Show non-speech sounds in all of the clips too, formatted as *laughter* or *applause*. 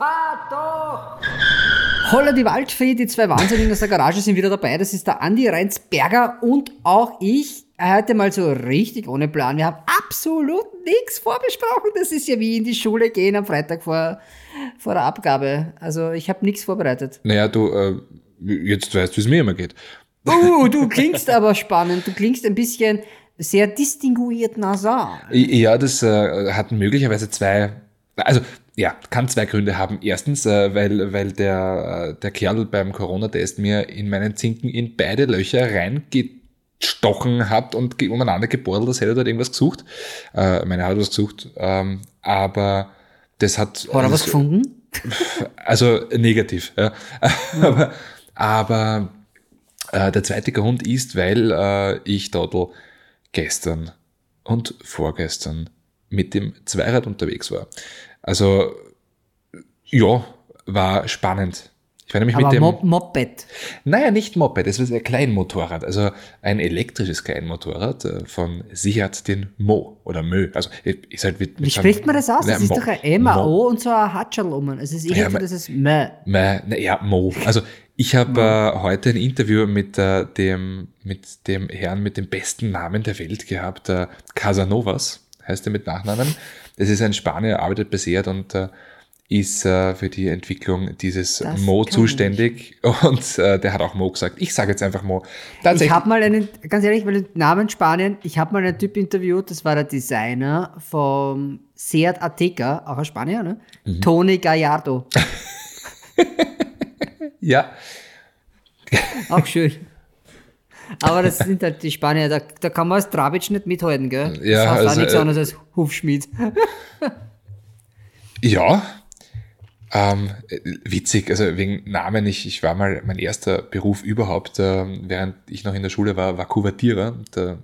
fahr doch! Holla die Waldfee, die zwei Wahnsinnigen aus der Garage sind wieder dabei. Das ist der Andi Reinsberger und auch ich. Heute mal so richtig ohne Plan. Wir haben absolut nichts vorbesprochen. Das ist ja wie in die Schule gehen am Freitag vor, vor der Abgabe. Also ich habe nichts vorbereitet. Naja, du, äh, jetzt weißt du, wie es mir immer geht. Uh, du klingst aber spannend. Du klingst ein bisschen sehr distinguiert nasal. Ja, das äh, hat möglicherweise zwei, also ja, kann zwei Gründe haben. Erstens, äh, weil, weil der, äh, der Kerl beim Corona-Test mir in meinen Zinken in beide Löcher reingestochen hat und umeinander gebohrt, als hätte er dort irgendwas gesucht. Äh, meine hat was gesucht, ähm, aber das hat... Hat er was gefunden? Also negativ, ja. Mhm. *laughs* aber, aber äh, der zweite Grund ist, weil äh, ich dort gestern und vorgestern mit dem Zweirad unterwegs war. Also ja, war spannend. Ich war nämlich Aber mit dem. Mo Moped. Naja, nicht Moped, es ist ein Kleinmotorrad, also ein elektrisches Kleinmotorrad äh, von Siat den Mo oder Mö. Also ist halt mit, Wie spricht man das aus? Na, Das ist Mo. doch ein M. O und so ein Hatschel um. Es ist irgendwie, das ist Mö. Mö, na ja, Mo. Also ich habe äh, heute ein Interview mit, äh, dem, mit dem Herrn mit dem besten Namen der Welt gehabt, äh, Casanovas, heißt er mit Nachnamen. Das ist ein Spanier, arbeitet bei Seat und äh, ist äh, für die Entwicklung dieses Das Mo zuständig. *laughs* Und äh, der hat auch Mo gesagt. Ich sage jetzt einfach Mo. Ich Tatsächlich. habe mal einen, ganz ehrlich, weil den Namen Spanien, ich habe mal einen Typ interviewt, das war der Designer vom Seat Ateca, auch ein Spanier, ne? Mhm. Tony Gallardo. *laughs* ja, Auch schön. Aber das sind halt die Spanier, da, da kann man als Trabic nicht mithalten, gell? Ja, das heißt also, auch nichts äh, anderes als Hufschmied. *laughs* Ja, ähm, äh, witzig, also wegen Namen, ich, ich war mal, mein erster Beruf überhaupt, ähm, während ich noch in der Schule war, war Kuvertierer. Und, äh,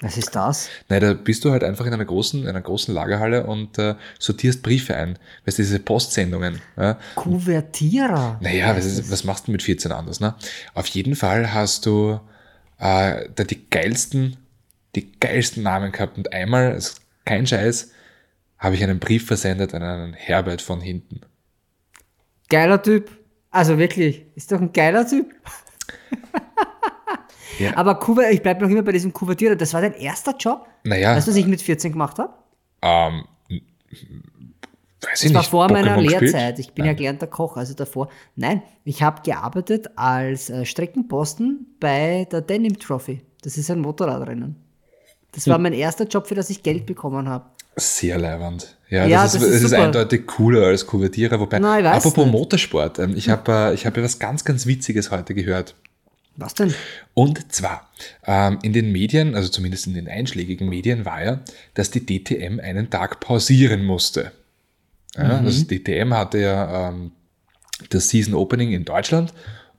Was ist das? nein, da bist du halt einfach in einer großen, einer großen Lagerhalle und äh, sortierst Briefe ein. Weißt du, diese Postsendungen. Ja? Kuvertierer. Naja, was, ist, was machst du mit 14 anders, ne? Auf jeden Fall hast du äh, da die geilsten, die geilsten Namen gehabt und einmal, ist kein Scheiß, habe ich einen Brief versendet an einen Herbert von hinten. Geiler Typ. Also wirklich, ist doch ein geiler Typ. *laughs* Ja. Aber Kuver, ich bleibe noch immer bei diesem Kuvertierer. Das war dein erster Job? Naja, Weißt du, was ich mit 14 gemacht habe? ähm, weiß ich Das war nicht. vor meiner Pokémon gespielt? Lehrzeit. Ich bin ja gelernter Koch, also davor. Nein, ich habe gearbeitet als äh, Streckenposten bei der Denim Trophy. Das ist ein Motorradrennen. Das Hm. war mein erster Job, für das ich Geld bekommen habe. Sehr leibend. Ja, Ja, das, ist, das ist eindeutig cooler als Kuvertierer. Wobei, ich weiß apropos nicht. Motorsport, ähm, ich habe äh, ich hab ja was ganz, ganz Witziges heute gehört. Was denn? Und zwar, ähm, in den Medien, also zumindest in den einschlägigen Medien, war ja, dass die DTM einen Tag pausieren musste. Ja, Mhm. Das DTM hatte ja ähm, das Season Opening in Deutschland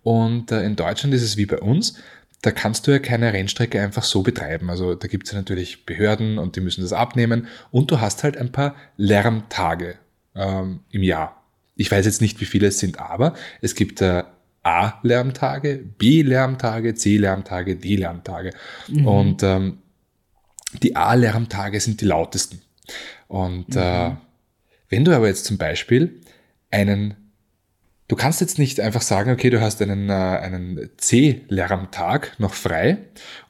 und äh, in Deutschland ist es wie bei uns, da kannst du ja keine Rennstrecke einfach so betreiben. Also da gibt es ja natürlich Behörden und die müssen das abnehmen und du hast halt ein paar Lärmtage ähm, im Jahr. Ich weiß jetzt nicht, wie viele es sind, aber es gibt äh, A-Lärmtage, B-Lärmtage, C-Lärmtage, D-Lärmtage. Und ähm, die A-Lärmtage sind die lautesten. Und äh, wenn du aber jetzt zum Beispiel einen, du kannst jetzt nicht einfach sagen, okay, du hast einen, äh, einen C-Lärmtag noch frei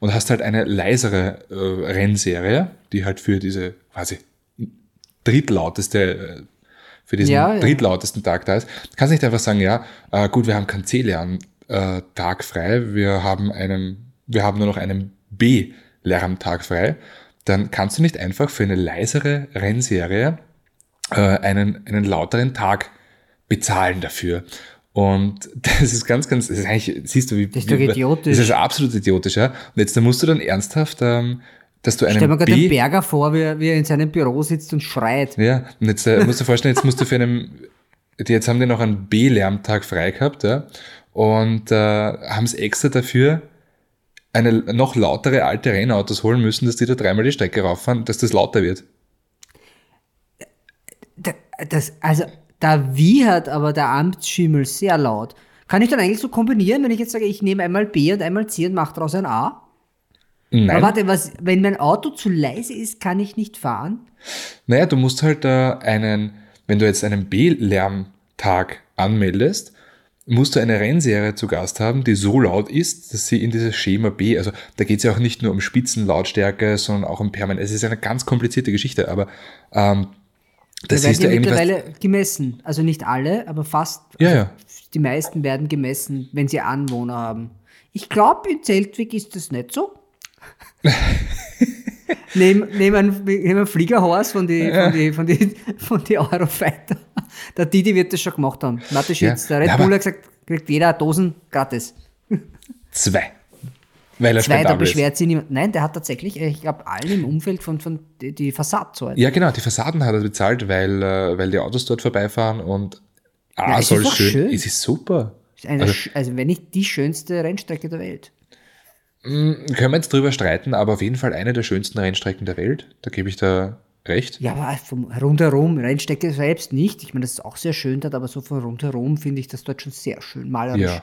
und hast halt eine leisere äh, Rennserie, die halt für diese quasi drittlauteste, äh, für diesen Ja, ja. drittlautesten Tag da ist. Du kannst nicht einfach sagen, ja, äh, gut, wir haben keinen C-Lärmtag frei, wir haben einen, wir haben nur noch einen B-Lärmtag frei. Dann kannst du nicht einfach für eine leisere Rennserie äh, einen, einen lauteren Tag bezahlen dafür. Und *laughs* das ist ganz, ganz, das ist eigentlich, siehst du, wie. Das ist doch idiotisch. Das ist absolut idiotisch, ja. Und jetzt da musst du dann ernsthaft, ähm, dass du Stell mir einen gerade den Berger vor, wie, wie er in seinem Büro sitzt und schreit. ja, und jetzt äh, musst du dir vorstellen, jetzt musst du für einen, die- jetzt haben die noch einen B-Lärmtag frei gehabt, ja, und äh, haben es extra dafür eine noch lautere alte Rennautos holen müssen, dass die da dreimal die Strecke rauffahren, dass das lauter wird. Da- Das, also, da wiehert aber der Amtsschimmel sehr laut. Kann ich dann eigentlich so kombinieren, wenn ich jetzt sage, ich nehme einmal B und einmal C und mache daraus ein A? Nein. Aber warte, was, wenn mein Auto zu leise ist, kann ich nicht fahren? Naja, du musst halt äh, einen, wenn du jetzt einen Tag anmeldest, musst du eine Rennserie zu Gast haben, die so laut ist, dass sie in dieses Schema B, also da geht es ja auch nicht nur um Spitzenlautstärke, sondern auch um Permanent. Es ist eine ganz komplizierte Geschichte, aber ähm, das Da ist werden ja ja mittlerweile gemessen. Also nicht alle, aber fast. Ja, also ja. Die meisten werden gemessen, wenn sie Anwohner haben. Ich glaube, in Zeltwig ist das nicht so. *laughs* Nehmen nehm ein, nehm Fliegerhorst von die, von die, von die, von die Eurofighter. Der Didi wird das schon gemacht haben. Mathe Schütz, der Red Ja, Bull hat gesagt, kriegt jeder Dosen gratis. Zwei. Weil er Zwei, beschwert sich niemand. Nein, der hat tatsächlich, ich glaube, allen im Umfeld von, von die, die Fassadzeit. Ja, genau, die Fassaden hat er bezahlt, weil, äh, weil die Autos dort vorbeifahren und ah, es soll schön. schön. Es ist super. Eine, Also- also, also wenn nicht die schönste Rennstrecke der Welt. Können wir jetzt drüber streiten, aber auf jeden Fall eine der schönsten Rennstrecken der Welt. Da gebe ich da recht. Ja, aber vom rundherum, Rennstrecke selbst nicht. Ich meine, das ist auch sehr schön dort, aber so von rundherum finde ich das dort schon sehr schön malerisch. Ja.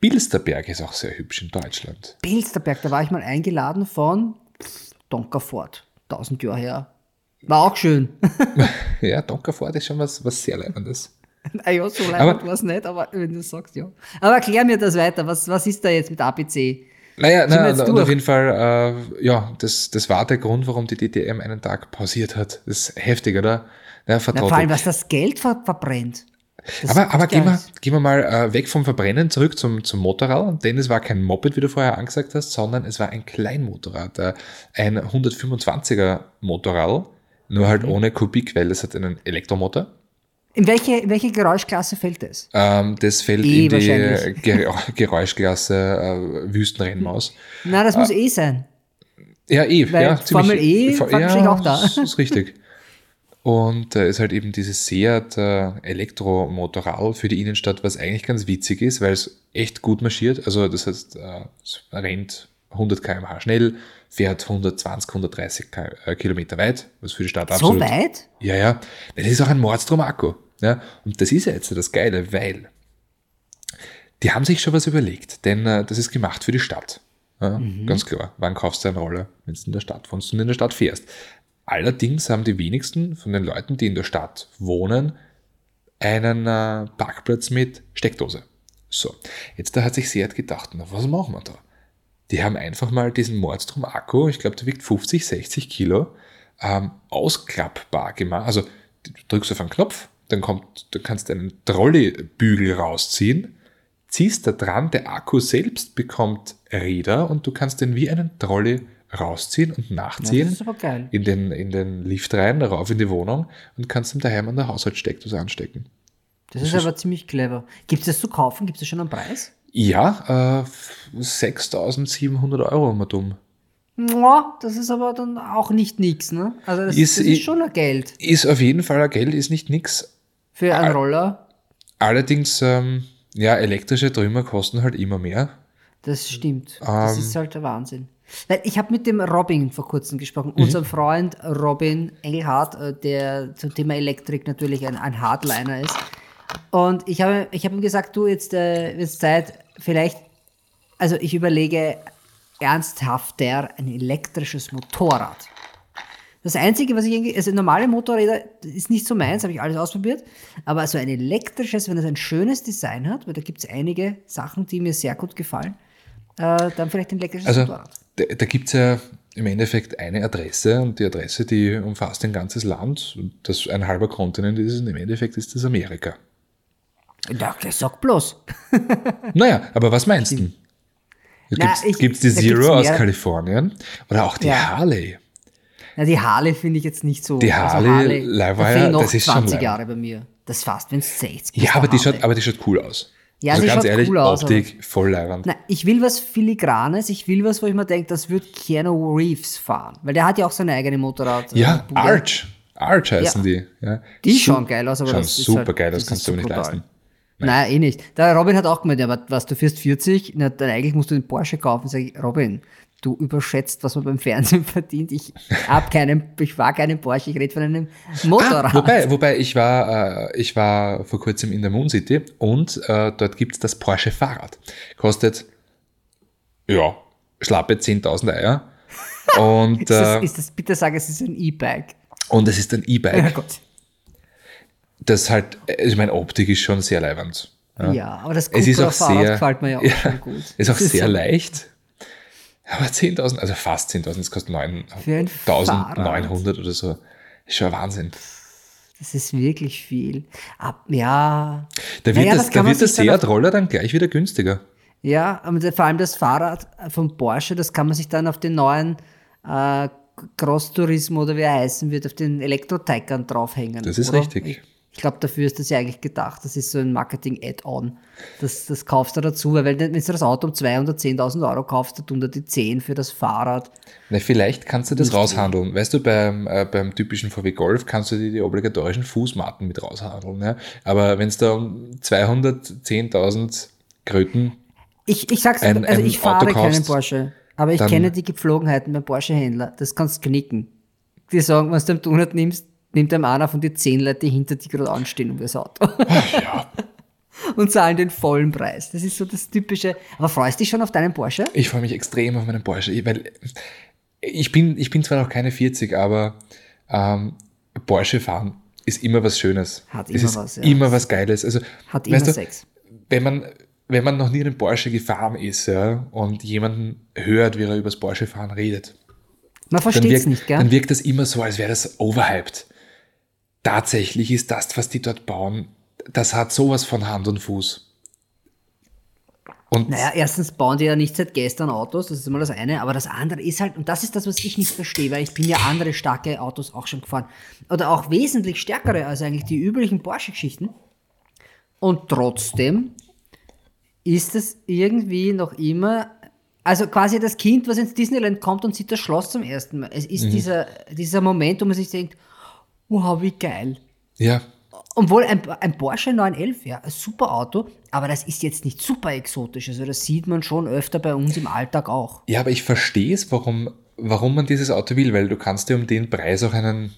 Bilsterberg ist auch sehr hübsch in Deutschland. Pilsterberg, da war ich mal eingeladen von Donkerfort, tausend Jahre her. War auch schön. *laughs* Ja, Donkerfort ist schon was, was sehr Leibendes. naja, so Aber- leibend war es nicht, aber wenn du sagst, ja. Aber erklär mir das weiter. Was, was ist da jetzt mit APC? Naja, na, und durch? auf jeden Fall, äh, ja, das, das war der Grund, warum die DTM einen Tag pausiert hat. Das ist heftig, oder? Ja, Na, vor allem, was das Geld ver verbrennt. Das Aber, aber gehen, wir, gehen wir mal äh, weg vom Verbrennen zurück zum, zum Motorrad, denn es war kein Moped, wie du vorher angesagt hast, sondern es war ein Kleinmotorrad, äh, ein 125er Motorrad, nur Mhm. halt ohne Kubik, weil es hat einen Elektromotor. In welche, in welche Geräuschklasse fällt es? Ähm, das fällt Eh in die wahrscheinlich. Ger *laughs* Geräuschklasse äh, Wüstenrennmaus. *laughs* Na, das muss eh sein. Ja, eh. Weil ja, Formel E Fa- fand ich auch da. Das ist richtig. Und äh, ist halt eben dieses Seat äh, Elektromotorrad für die Innenstadt, was eigentlich ganz witzig ist, weil es echt gut marschiert. Also das heißt, äh, es rennt 100 km/h schnell, fährt 120, 130 Ki- äh, Kilometer weit, was für die Stadt So absolut weit? ja, ja. Das ist auch ein Mordstrom-Akku. Ja? Und das ist ja jetzt das Geile, weil die haben sich schon was überlegt, denn äh, das ist gemacht für die Stadt. Ja, Ganz klar. Wann kaufst du eine Rolle, wenn du in der Stadt wohnst und in der Stadt fährst? Allerdings haben die wenigsten von den Leuten, die in der Stadt wohnen, einen äh, Parkplatz mit Steckdose. So, jetzt da hat sich Seat gedacht, na, was machen wir da? Die haben einfach mal diesen Mordstrom-Akku, ich glaube, der wiegt 50, 60 Kilo, ähm, ausklappbar gemacht. Also du drückst auf einen Knopf, dann kommt, du kannst einen Trolleybügel rausziehen, ziehst da dran, der Akku selbst bekommt Räder und du kannst den wie einen Trolley rausziehen und Ja, nachziehen das geil. in, den, in den Lift rein, rauf in die Wohnung und kannst ihn daheim an der Haushaltssteckdose anstecken. Das ist aber ziemlich clever. Gibt es das zu kaufen? Gibt es das schon einen Preis? Ja, äh, 6.700 Euro mal dumm. Das ist aber dann auch nicht nix, ne? Also das, Ist- das ist schon ein Geld Ist auf jeden Fall ein Geld, ist nicht nix. für einen Roller. Allerdings, ähm, ja, elektrische Trümmer kosten halt immer mehr. Das stimmt. das Ähm. ist halt der Wahnsinn. Weil ich habe mit dem Robin vor kurzem gesprochen, Mhm. unserem Freund Robin Engelhardt, äh, der zum Thema Elektrik natürlich ein, ein Hardliner ist. Und ich habe ich hab ihm gesagt, du, jetzt äh, wird Zeit, vielleicht, also ich überlege ernsthafter ein elektrisches Motorrad. Das Einzige, was ich irgendwie, also normale Motorräder ist nicht so meins, habe ich alles ausprobiert, aber so ein elektrisches, wenn es ein schönes Design hat, weil da gibt es einige Sachen, die mir sehr gut gefallen, äh, dann vielleicht ein elektrisches Also Motorrad. Da, da gibt es ja im Endeffekt eine Adresse und die Adresse, die umfasst ein ganzes Land, und das ein halber Kontinent ist und im Endeffekt ist das Amerika. Ja, sag bloß. *laughs* Naja, aber was meinst du? Ich- gibt's die da Zero aus Kalifornien oder auch die Ja. Harley? Na, die Harley finde ich jetzt nicht so. Die Harley, da Leihweiher, fehlen noch das ist schon 20 Leih- Jahre bei mir. Das fast, wenn es 60 Ja, ist, aber der die, schaut, Harley. aber die schaut cool aus. Ja, also ganz ehrlich, cool aus, Optik voll leibend. Ich will was Filigranes, ich will was, wo ich mir denke, das wird Keanu Reeves fahren. Weil der hat ja auch seine eigene Motorrad. äh, Ja, Bude. Arch. Arch heißen Ja. die. Ja. Die Su- schauen geil aus, aber schauen das ist super halt- geil, das, das kannst ist du aber nicht leisten. Nein, eh nicht. Der Robin hat auch gemeint, ja, aber was, du fährst 40, na, dann eigentlich musst du den Porsche kaufen. Sag ich, Robin, du überschätzt, was man beim Fernsehen *laughs* verdient. Ich hab keinen, ich war keinen Porsche, ich rede von einem Motorrad. Ah, wobei, wobei ich war, äh, ich war vor kurzem in der Moon City und äh, dort gibt es das Porsche Fahrrad. Kostet, ja, schlappe 10.000 Eier. *laughs* Und, ist, das, äh, ist das, bitte sag, es ist ein E-Bike. und es ist ein Ja E-Bike. Gott. das halt, also ich meine, Optik ist schon sehr leibend. Ja, aber das ist Cupra-Fahrrad sehr, gefällt mir ja auch *laughs* schon gut. ist auch Das sehr so- leicht. Aber 10.000, also fast 10.000, das kostet Für ein 9.900 oder so. Ist schon Wahnsinn. Das ist wirklich viel. Ab, ja. Da wird, Naja, das, das da wird der Seat-Roller dann gleich wieder günstiger. Ja, aber der- vor allem das Fahrrad von Porsche, das kann man sich dann auf den neuen äh, Cross Turismo oder wie er heißen wird, auf den Elektro-Taycan draufhängen. Das ist oder? richtig. Ich, ich glaube, dafür ist das ja eigentlich gedacht. Das ist so ein Marketing-Add-on. Das, das kaufst du dazu, weil wenn, wenn du das Auto um 210.000 Euro kaufst, dann tun da die 10 für das Fahrrad. Na, vielleicht kannst du das raushandeln. Weißt du, beim, äh, beim typischen VW Golf kannst du dir die obligatorischen Fußmatten mit raushandeln. Ja? Aber wenn es da um 210.000 Kröten, Ich, ich sag's, Ein- also ich fahre Auto keinen kaufst, Porsche, aber ich kenne die Gepflogenheiten beim Porsche-Händler. Das kannst du knicken. Die sagen, was du am Donut nimmst, nimmt einem einer von die zehn Leute, die hinter dir gerade anstehen um das Auto. ja, *laughs* Und zahlen den vollen Preis. Das ist so das typische. Aber freust du dich schon auf deinen Porsche? ich freue mich extrem auf meinen Porsche, weil ich bin, ich bin zwar noch keine 40, aber ähm, Porsche fahren ist immer was Schönes. Hat es immer ist was, ja. immer was Geiles. Also, Hat immer weißt du, Sex. wenn man, wenn man noch nie einen Porsche gefahren ist ja, und jemanden hört, wie er über das Porsche fahren redet, Man versteht es nicht, gell? dann wirkt das immer so, als wäre das overhyped. Tatsächlich ist das, was die dort bauen, das hat sowas von Hand und Fuß. Und Naja, erstens bauen die ja nicht seit gestern Autos, das ist immer das eine, aber das andere ist halt, und das ist das, was ich nicht verstehe, weil ich bin ja andere starke Autos auch schon gefahren. Oder auch wesentlich stärkere als eigentlich die üblichen Porsche-Geschichten. Und trotzdem ist es irgendwie noch immer, also quasi das Kind, was ins Disneyland kommt und sieht das Schloss zum ersten Mal. Es ist dieser, dieser Moment, wo man sich denkt, wow, wie geil. ja, Obwohl ein, ein Porsche 911, ja, ein super Auto, aber das ist jetzt nicht super exotisch. Also das sieht man schon öfter bei uns im Alltag auch. ja, aber ich verstehe es, warum, warum man dieses Auto will, weil du kannst dir um den Preis auch einen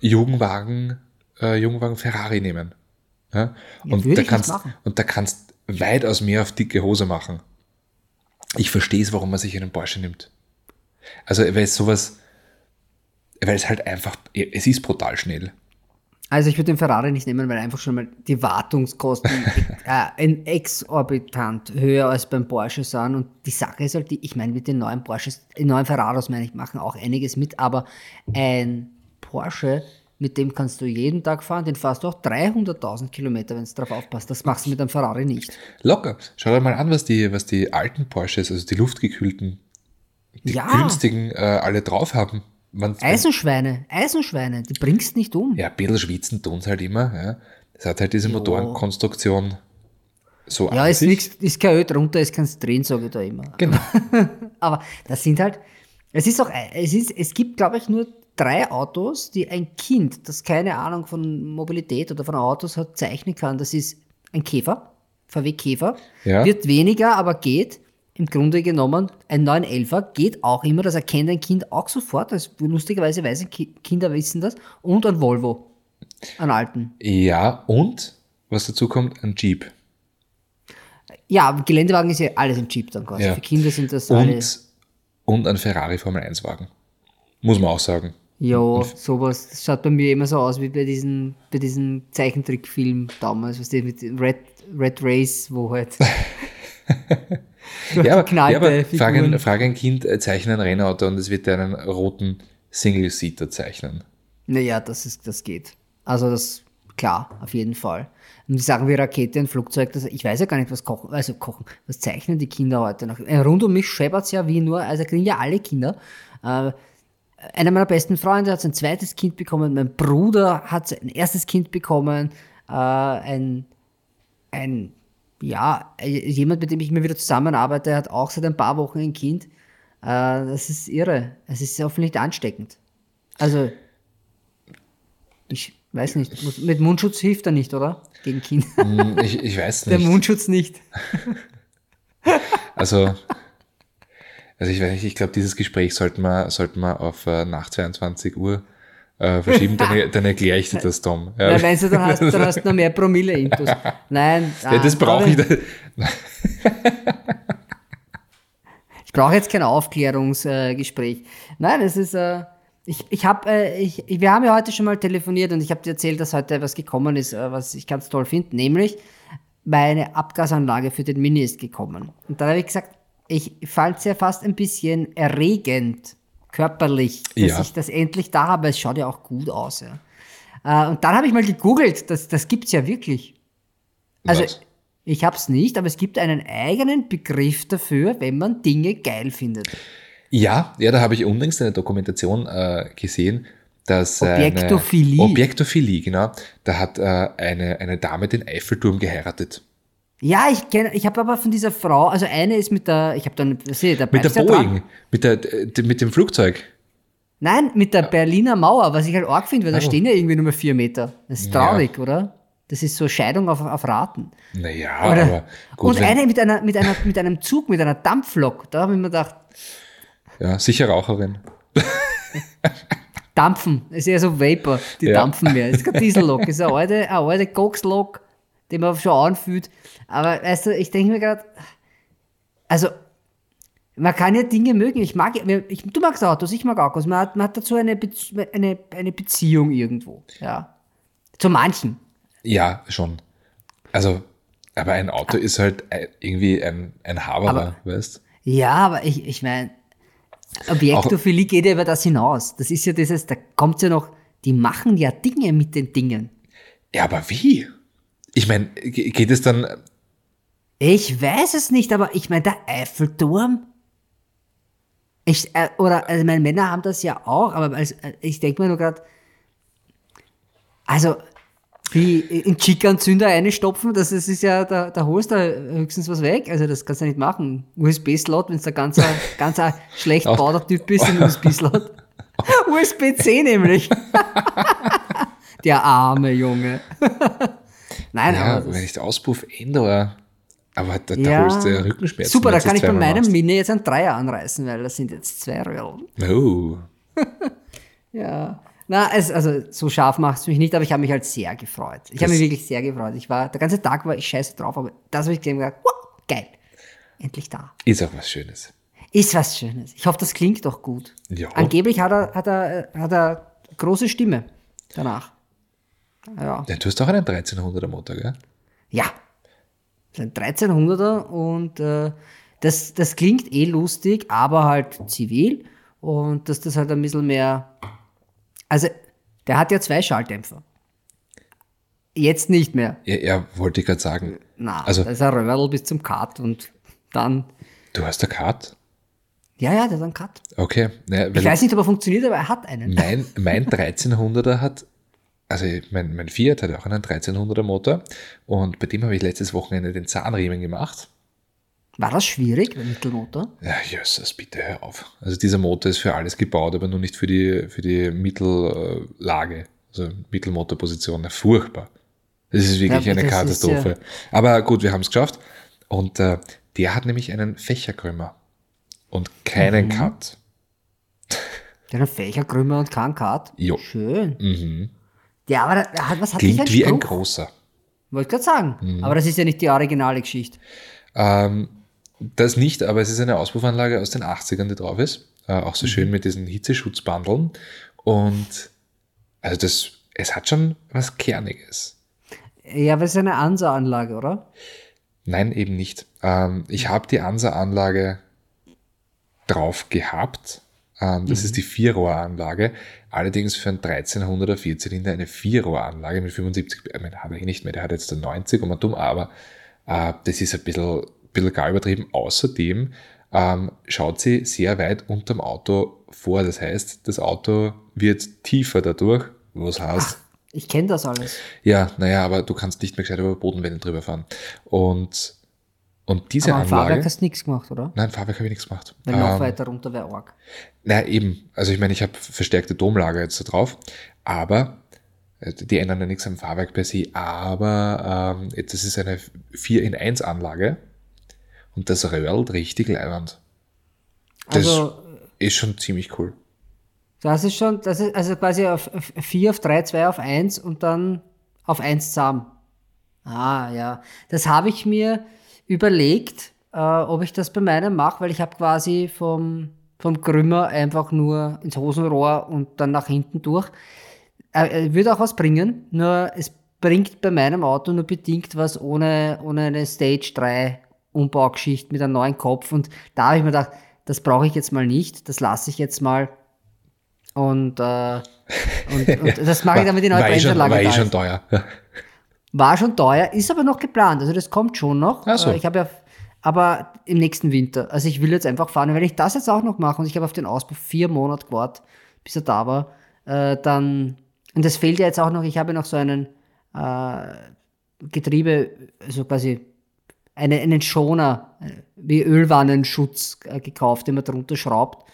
Jugendwagen, äh, Jugendwagen Ferrari nehmen. Ja? Und, würde da kannst, und da kannst weitaus mehr auf dicke Hose machen. Ich verstehe es, warum man sich einen Porsche nimmt. Also, weil es sowas, weil es halt einfach, es ist brutal schnell. Also ich würde den Ferrari nicht nehmen, weil einfach schon mal die Wartungskosten *laughs* äh, exorbitant höher als beim Porsche sind. Und die Sache ist halt, die, ich meine, mit den neuen Porsches, die neuen Ferraris, meine ich, machen auch einiges mit, aber ein Porsche, mit dem kannst du jeden Tag fahren, den fährst du auch 300.000 Kilometer, wenn es drauf aufpasst. Das machst du mit einem Ferrari nicht. Locker. Schau dir mal an, was die, was die alten Porsches, also die luftgekühlten, die Ja. günstigen, äh, alle drauf haben. Man, Eisenschweine, Eisenschweine, die bringst nicht um. ja, ein bisschen schwitzen tun es halt immer. Ja. Das hat halt diese Motorenkonstruktion so Ja, ist nichts, ist kein Öl drunter, ist kein Drehen, sage ich da immer. Genau. *laughs* Aber das sind halt, es ist auch, es ist, es gibt, glaube ich, nur drei Autos, die ein Kind, das keine Ahnung von Mobilität oder von Autos hat, zeichnen kann. Das ist ein Käfer, VW Käfer, Ja. wird weniger, aber geht. Im Grunde genommen, ein 911er geht auch immer, das erkennt ein Kind auch sofort, das lustigerweise weiß Ki- Kinder wissen das, und ein Volvo, einen alten. Ja, und was dazu kommt, ein Jeep. Ja, Geländewagen ist ja alles ein Jeep dann quasi. Ja. Für Kinder sind das alle. Und, und ein Ferrari Formel 1 Wagen. Muss man auch sagen. Ja, sowas. Das schaut bei mir immer so aus wie bei diesen, bei diesen Zeichentrickfilmen damals, was die mit Red, Red Race, wo halt. *laughs* *laughs* *laughs* Ja, aber, Geknallte ja, aber frag, ein, frag ein Kind, äh, zeichne ein Rennauto und es wird dir einen roten Single-Seater zeichnen. Naja, das ist, das geht. Also das, klar, auf jeden Fall. Und die Sachen wie Rakete und Flugzeug, das, ich weiß ja gar nicht, was kochen, also kochen, was zeichnen die Kinder heute noch? Rund um mich scheppert's ja wie nur, also kriegen ja alle Kinder. Äh, einer meiner besten Freunde hat sein zweites Kind bekommen, mein Bruder hat sein erstes Kind bekommen, äh, ein, ein, ja, äh, jemand, mit dem ich immer wieder zusammenarbeite, hat auch seit ein paar Wochen ein Kind. Äh, das ist irre. Es ist hoffentlich ansteckend. Also, ich weiß nicht, mit Mundschutz hilft er nicht, oder? Gegen Kinder. Hm, Ich, ich weiß Der nicht. Mundschutz nicht. *laughs* Also, also ich weiß nicht, ich glaube, dieses Gespräch sollten wir, sollten wir auf äh, nach 22 Uhr äh, verschieben, dann, dann erkläre ich dir das, Tom. Ja, Weil wenn du dann hast, dann hast du noch mehr Promille intus. Nein. *laughs* ja, das ah, brauche ich. *laughs* Ich brauche jetzt kein Aufklärungsgespräch. Nein, es ist, äh, Ich, ich habe, äh, ich, wir haben ja heute schon mal telefoniert und ich habe dir erzählt, dass heute was gekommen ist, äh, was ich ganz toll finde, nämlich meine Abgasanlage für den Mini ist gekommen. Und da habe ich gesagt, ich fand es ja fast ein bisschen erregend, körperlich, dass Ja. ich das endlich da habe. Es schaut ja auch gut aus. Ja. Äh, und dann habe ich mal gegoogelt, das, das gibt's ja wirklich. Also Was? ich habe es nicht, aber es gibt einen eigenen Begriff dafür, wenn man Dinge geil findet. Ja, ja, da habe ich unlängst eine Dokumentation äh, gesehen, dass Objektophilie. Eine, Objektophilie, genau. Da hat äh, eine, eine Dame den Eiffelturm geheiratet. Ja, ich kenne, ich habe aber von dieser Frau, also eine ist mit der, ich habe dann, sehe, da Mit der ja dran. Boeing, mit, der, mit dem Flugzeug. Nein, mit der Berliner Mauer, was ich halt arg finde, weil da Oh. stehen ja irgendwie nur mehr vier Meter. Das ist Ja. traurig, oder? Das ist so Scheidung auf, auf Raten. Naja, Oder? aber gut, und eine mit, einer, mit, einer, mit einem Zug, mit einer Dampflok. Da habe ich mir gedacht, ja, sicher Raucherin. *laughs* Dampfen. Ist eher so Vapor, die Ja. dampfen mehr. Das ist keine Diesellok, das ist eine alte, eine alte Kokslok, die man schon anfühlt. Aber weißt du, ich denke mir gerade, also, man kann ja Dinge mögen. Ich mag, ich, du magst Autos, ich mag Autos. Man hat, man hat dazu eine, Bezie- eine, eine Beziehung irgendwo. Ja. Zu manchen. Ja, schon. Also, aber ein Auto ist halt ein- irgendwie ein, ein Haberer, weißt Ja, aber ich, ich meine, Objektophilie geht ja über das hinaus. Das ist ja dieses, da kommt ja noch, die machen ja Dinge mit den Dingen. Ja, aber wie? Ich meine, ge- geht es dann, Ich weiß es nicht, aber ich meine, der Eiffelturm. Ich, äh, oder, also meine Männer haben das ja auch, aber als, äh, ich denke mir nur gerade, also, wie in Chica-Zünder reinstopfen, das ist, ist ja, da, da holst du höchstens was weg. Also, das kannst du nicht machen. USB-Slot, wenn du ein ganz, ein- ganz ein schlecht *laughs* Auch- bauter Typ bist, ein USB-Slot. USB-C *laughs* nämlich. *laughs* Der arme Junge. Nein, ja, aber das- wenn ich den Auspuff ändere, aber da, da Ja. holst du ja Rückenschmerzen. Super, da kann ich bei meinem machst. Mini jetzt einen Dreier anreißen, weil das sind jetzt zwei Röhrl. Oh. *laughs* Ja. Na, es, also so scharf macht es mich nicht, aber ich habe mich halt sehr gefreut. Ich habe mich wirklich sehr gefreut. Ich war, der ganze Tag war ich scheiße drauf, aber das habe ich gedacht, wow, geil. Endlich da. Ist auch was Schönes. Ist was Schönes. Ich hoffe, das klingt doch gut. Ja. Angeblich hat er, hat er, hat er große Stimme danach. Ja. Ja, du hast auch einen 1300er Motor, gell? Ja. Das ist ein 1300er und äh, das, das klingt eh lustig, aber halt zivil und dass das halt ein bisschen mehr. Also, der hat ja zwei Schalldämpfer. Jetzt nicht mehr. Ja, ja wollte ich gerade sagen. Na, Also- da ist ein Röhrl bis zum Cut und dann. Du hast eine Cut? Ja, ja, der hat einen Cut. Okay. Naja, Ich weiß nicht, ob er funktioniert, aber er hat einen. mein, mein 1300er hat, also mein, mein Fiat hat auch einen 1300er Motor und bei dem habe ich letztes Wochenende den Zahnriemen gemacht. War das schwierig, der Mittelmotor? Ja, Jesus, bitte hör auf. Also dieser Motor ist für alles gebaut, aber nur nicht für die, für die Mittellage, also Mittelmotorposition. Ja, Furchtbar. Das ist wirklich Ja, eine Katastrophe. Aber gut, wir haben es geschafft. Und äh, der hat nämlich einen Fächerkrümmer und keinen Mhm. Cut. Der hat einen Fächerkrümmer und keinen Cut. Jo. Schön. Mhm. Ja, aber hat, was hat Klingt wie ein großer. Wollte gerade sagen. Mhm. Aber das ist ja nicht die originale Geschichte. Ähm, das nicht, aber es ist eine Auspuffanlage aus den 80ern, die drauf ist. Äh, auch so schön mit diesen Hitzeschutzbandeln. Und also das, es hat schon was Kerniges. Ja, aber es ist eine Ansa-Anlage, oder? Nein, eben nicht. Ähm, ich habe die Ansa-Anlage drauf gehabt. Ähm, das ist die Vierrohranlage. Allerdings für einen 1300er Vierzylinder eine Vierrohranlage mit 75, ich meine, hat er eh nicht mehr, der hat jetzt einen 90 und dumm, aber äh, das ist ein bisschen, bisschen gar übertrieben. Außerdem ähm, schaut sie sehr weit unterm Auto vor. Das heißt, das Auto wird tiefer dadurch, was heißt, Ich kenne das alles. ja, naja, aber du kannst nicht mehr gescheit über Bodenwellen drüber fahren. Und, und diese Aber Anlage. Fahrwerk hast du nichts gemacht, oder? Nein, Fahrwerk habe ich nichts gemacht. Weil noch Ähm, weiter runter wäre arg. na eben, also ich meine, ich habe verstärkte Domlager jetzt da drauf, aber äh, die ändern ja nichts am Fahrwerk per se, aber ähm, jetzt- das ist eine 4 in 1 Anlage und das röhrlt richtig leibend. Das Also, ist schon ziemlich cool. das ist schon, das ist also quasi auf 4, auf 3, 2, auf 1 und dann auf 1 zusammen. Ah, ja. Das habe ich mir überlegt, äh, ob ich das bei meinem mache, weil ich habe quasi vom, vom Krümmer einfach nur ins Hosenrohr und dann nach hinten durch. Äh, würde auch was bringen, nur es bringt bei meinem Auto nur bedingt was ohne, ohne eine Stage 3 Umbaugeschichte mit einem neuen Kopf. Und da habe ich mir gedacht, das brauche ich jetzt mal nicht, das lasse ich jetzt mal. Und, äh, und, *laughs* und das mache ich dann mit den neuen eh Bremsanlagen. war eh schon ist. teuer. War schon teuer, ist aber noch geplant. Also das kommt schon noch. Ach so. Äh, Ich habe ja, aber im nächsten Winter. Also ich will jetzt einfach fahren. Und wenn ich das jetzt auch noch mache und ich habe auf den Ausbau vier Monate gewartet, bis er da war, äh, dann, und das fehlt ja jetzt auch noch, ich habe noch so einen äh, Getriebe, also quasi eine, einen Schoner, äh, wie Ölwannenschutz äh, gekauft, den man drunter schraubt.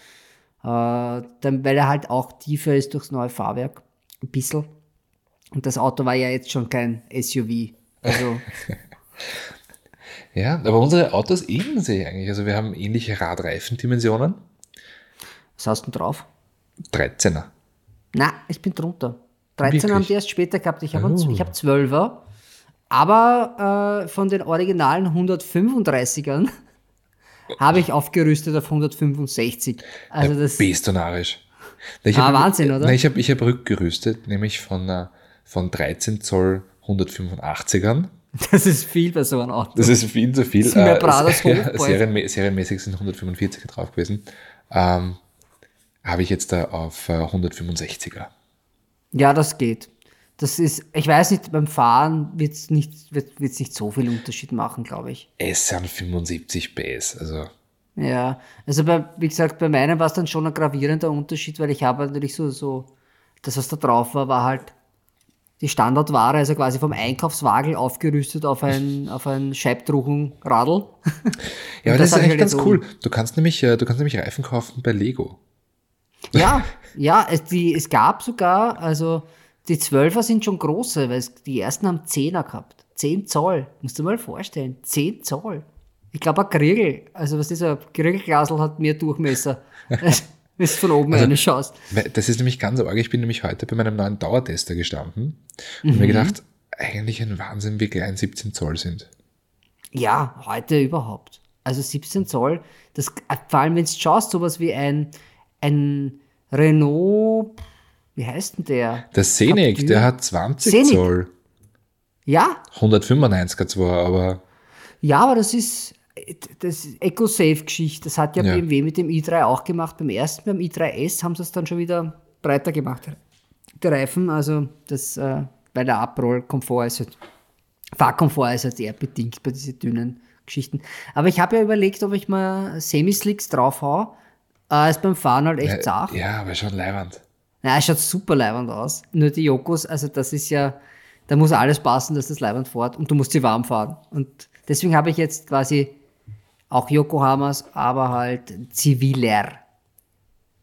Äh, dann, weil er halt auch tiefer ist durchs neue Fahrwerk. Ein bisschen. Und das Auto war ja jetzt schon kein SUV. Also, *laughs* Ja, aber unsere Autos ähneln sich eigentlich. Also wir haben ähnliche Radreifendimensionen. was hast du denn drauf? 13er. Na, ich bin drunter. 13 haben Wirklich? die erst später gehabt. Ich habe Oh. ich hab 12er. Aber äh, von den originalen 135ern *laughs* habe ich aufgerüstet auf 165. Also das, Bist du narrisch. Ich Ah, hab- Wahnsinn, oder? Nein, ich habe ich hab rückgerüstet, nämlich von, äh, von 13 Zoll 185ern. das ist viel bei so einem Auto. Das ist viel zu viel. Das ist mehr Äh, *laughs* Hochbau. serienmä serienmäßig sind 145er drauf gewesen. Ähm, habe ich jetzt da auf äh, 165er. Ja, das geht. Das ist, ich weiß nicht, beim Fahren wird es nicht, wird, wird's nicht so viel Unterschied machen, glaube ich. Es sind 75 PS. Also Ja, also bei, wie gesagt, bei meinem war es dann schon ein gravierender Unterschied, weil ich habe natürlich so, so, das, was da drauf war, war halt die Standardware, also quasi vom Einkaufswagel aufgerüstet auf ein, auf ein Scheibtruchenradl. Ja, aber das das, ist eigentlich halt ganz cool. Du kannst nämlich, äh, du kannst nämlich Reifen kaufen bei Lego. Ja, *laughs* ja, es, die, es gab sogar, also die Zwölfer sind schon große, weil es, die ersten haben Zehner gehabt. 10 Zoll, musst du mal vorstellen, 10 Zoll. Ich glaube, ein Kriegel, also was ist ein Kriegelglasel hat mehr Durchmesser, *laughs* *laughs* wenn du von oben Also eine schaust. Weil Das ist nämlich ganz arg. Ich bin nämlich heute bei meinem neuen Dauertester gestanden und Mhm. mir gedacht, eigentlich ein Wahnsinn, wie klein 17 Zoll sind. Ja, heute überhaupt. Also 17 Zoll, das, vor allem wenn du schaust, sowas wie ein, ein Renault, wie heißt denn der? Der Scenic, der hat 20 Scenic. Zoll. Ja, 195er zwar, aber Ja, aber das ist das EcoSafe-Geschichte. Das hat ja, Ja. BMW mit dem i3 auch gemacht. Beim ersten, beim i3S haben sie es dann schon wieder breiter gemacht. Die Reifen, also das, äh, weil der Abrollkomfort ist halt, Fahrkomfort ist halt eher bedingt bei diesen dünnen Geschichten. Aber ich habe ja überlegt, ob ich mal Semi-Slicks draufhau. Äh, ist beim Fahren halt echt zart. ja, aber schon leiwand. Na, es schaut super leibend aus. Nur die Jokos, also das ist ja, da muss alles passen, dass das leibend fährt und du musst sie warm fahren. Und deswegen habe ich jetzt quasi auch Yokohamas, aber halt ziviler.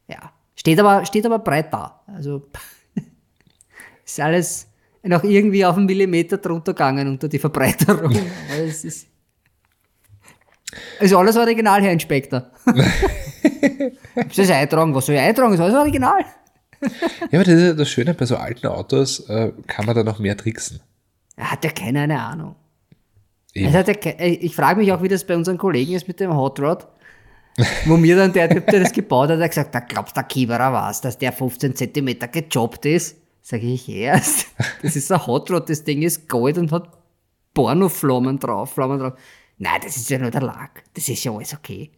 Ja. Steht aber, steht aber breit da. Also *laughs* ist alles noch irgendwie auf einen Millimeter drunter gegangen unter die Verbreiterung. Es ist, ist alles original, Herr Inspektor. *laughs* Muss das eintragen? Was soll ich eintragen? Ist alles original. Ja, aber das, das Schöne bei so alten Autos, äh, kann man da noch mehr tricksen. Er hat ja keine eine Ahnung. Ja äh, ich frage mich auch, wie das bei unseren Kollegen ist mit dem Hot Rod. Wo mir dann der Typ, der das gebaut hat, hat gesagt, da glaubst der Kieberer was, dass der 15 Zentimeter gejobbt ist. Sag ich, erst. Das ist ein Hot Rod, das Ding ist Gold und hat Pornoflammen drauf, Flammen drauf. Nein, das ist ja nur der Lack. Das ist ja alles okay.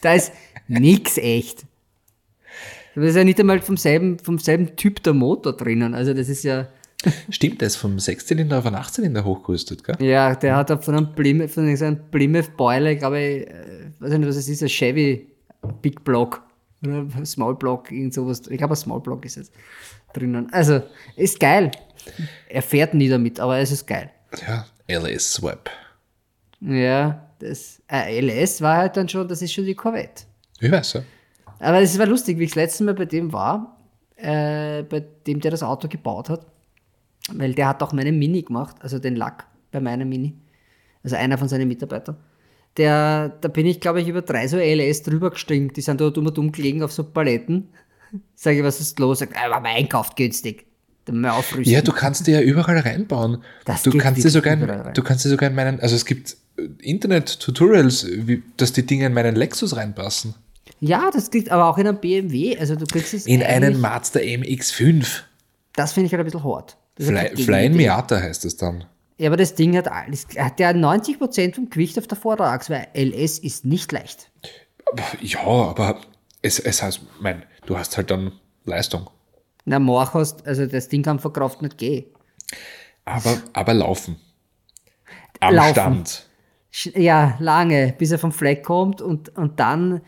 da ist nix echt. Da ist ja nicht einmal vom selben, vom selben Typ der Motor drinnen. Also das ist ja. *laughs* Stimmt das vom Sechszylinder auf einen Achtzylinder hochgerüstet, gell? Ja, der hat von einem Plymouth, von einem Plymouth Boiler, glaube ich, äh, weiß nicht, was es ist, ein Chevy Big Block oder Small Block, irgend sowas. Ich glaube, ein Small Block ist jetzt drinnen. Also, ist geil. Er fährt nie damit, aber es ist geil. Ja, LS Swap. Ja, das äh, LS war halt dann schon, das ist schon die Corvette. Ich weiß, ja. Aber es war lustig, wie ich das letzte Mal bei dem war, äh, bei dem, der das Auto gebaut hat, weil der hat auch meine Mini gemacht, also den Lack bei meiner Mini, also einer von seinen Mitarbeitern. Der, da bin ich, glaube ich, über drei so LS drüber gestiegen, die sind dort immer dumm gelegen auf so Paletten. Sag ich, was ist los? Sagt, er war einkauft günstig. Ja, du kannst die ja überall reinbauen. Das du kannst wirklich sogar in, du kannst die sogar in meinen, also es gibt äh, Internet-Tutorials, dass die Dinge in meinen Lexus reinpassen. Ja, das kriegt aber auch in einem BMW. Also du kriegst es In einen Mazda MX5. Das finde ich halt ein bisschen hart. Das Fly, gegen- Miata heißt das dann. Ja, aber das Ding hat alles. Hat ja 90% vom Gewicht auf der Vorderachse, weil LS ist nicht leicht. Ja, aber es, es heißt, mein, du hast halt dann Leistung. Na, Morch hast, also das Ding kann vor Kraft nicht gehen. Aber, aber laufen. Am Laufen. Stand. Ja, lange, bis er vom Fleck kommt und, und dann.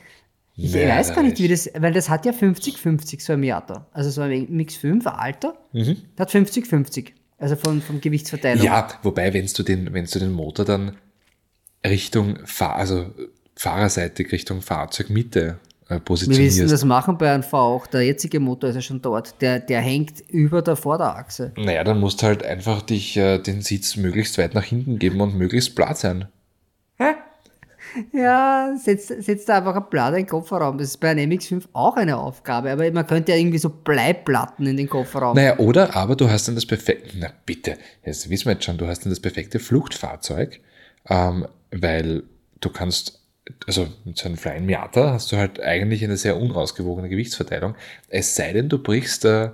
Ich Ja, weiß gar nicht, wie das weil das hat ja 50-50, so ein Miata. Also so ein Mix 5, ein Alter, Mhm. hat 50-50. Also von, vom Gewichtsverteilung. Ja, wobei, wenn du den, wenn du den Motor dann Richtung, Fahr also fahrerseitig Richtung Fahrzeugmitte äh, Wir wissen positionierst. das machen bei einem V auch. Der jetzige Motor ist ja schon dort. Der, der hängt über der Vorderachse. Naja, dann musst du halt einfach dich äh, den Sitz möglichst weit nach hinten geben und möglichst platt sein. Ja, setzt, setzt da einfach ein Blatt in den Kofferraum. Das ist bei einem MX5 auch eine Aufgabe. Aber man könnte ja irgendwie so Bleiplatten in den Kofferraum. Naja, oder aber du hast dann das perfekte, na bitte, das wissen wir jetzt schon, du hast dann das perfekte Fluchtfahrzeug, ähm, weil du kannst, also mit so einem Flying Miata hast du halt eigentlich eine sehr unausgewogene Gewichtsverteilung. Es sei denn, du brichst äh,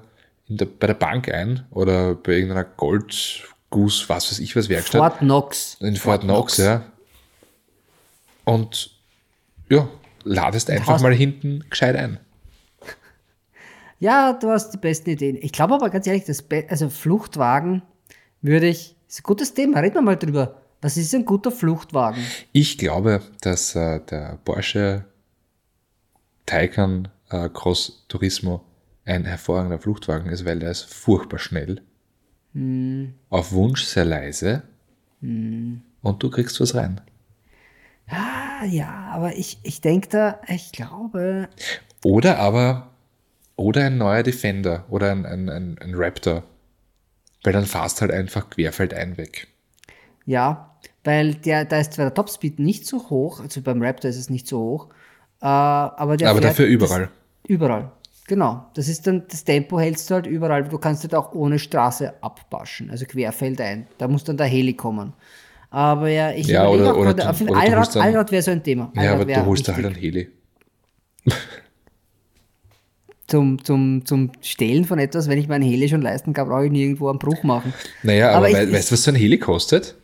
der, bei der Bank ein oder bei irgendeiner Gold, Goose, was weiß ich was Werkstatt. Fort Knox. in Fort Knox, ja. Und ja, ladest einfach mal hinten gescheit ein. Ja, du hast die besten Ideen. Ich glaube aber ganz ehrlich, das Be also Fluchtwagen würde ich. Ist ein gutes Thema, reden wir mal drüber. Was ist ein guter Fluchtwagen? Ich glaube, dass äh, der Porsche Taycan äh, Cross Turismo ein hervorragender Fluchtwagen ist, weil der ist furchtbar schnell. Auf Wunsch sehr leise. Und du kriegst was rein. Ah, ja, aber ich, ich denke da, ich glaube. Oder aber, oder ein neuer Defender oder ein, ein, ein, ein Raptor. Weil dann fährst halt einfach querfeldein weg. Ja, weil der, da ist zwar der Topspeed nicht so hoch, also beim Raptor ist es nicht so hoch, äh, aber der Aber dafür überall. Das, überall. Genau. Das ist dann, das Tempo hältst du halt überall. Du kannst halt auch ohne Straße abpaschen, also querfeldein. Da muss dann der Heli kommen. Aber ja, ich Ja, oder- oder auf oder Fall du Allrad, dann- Allrad wäre so ein Thema. Ja, Allrad aber wäre du holst da halt einen Heli. *laughs* zum, zum, zum Stehlen von etwas, wenn ich meinen Heli schon leisten kann, brauche ich nirgendwo einen Bruch machen. Naja, aber, Aber ich- wei- weißt du, was so ein Heli kostet?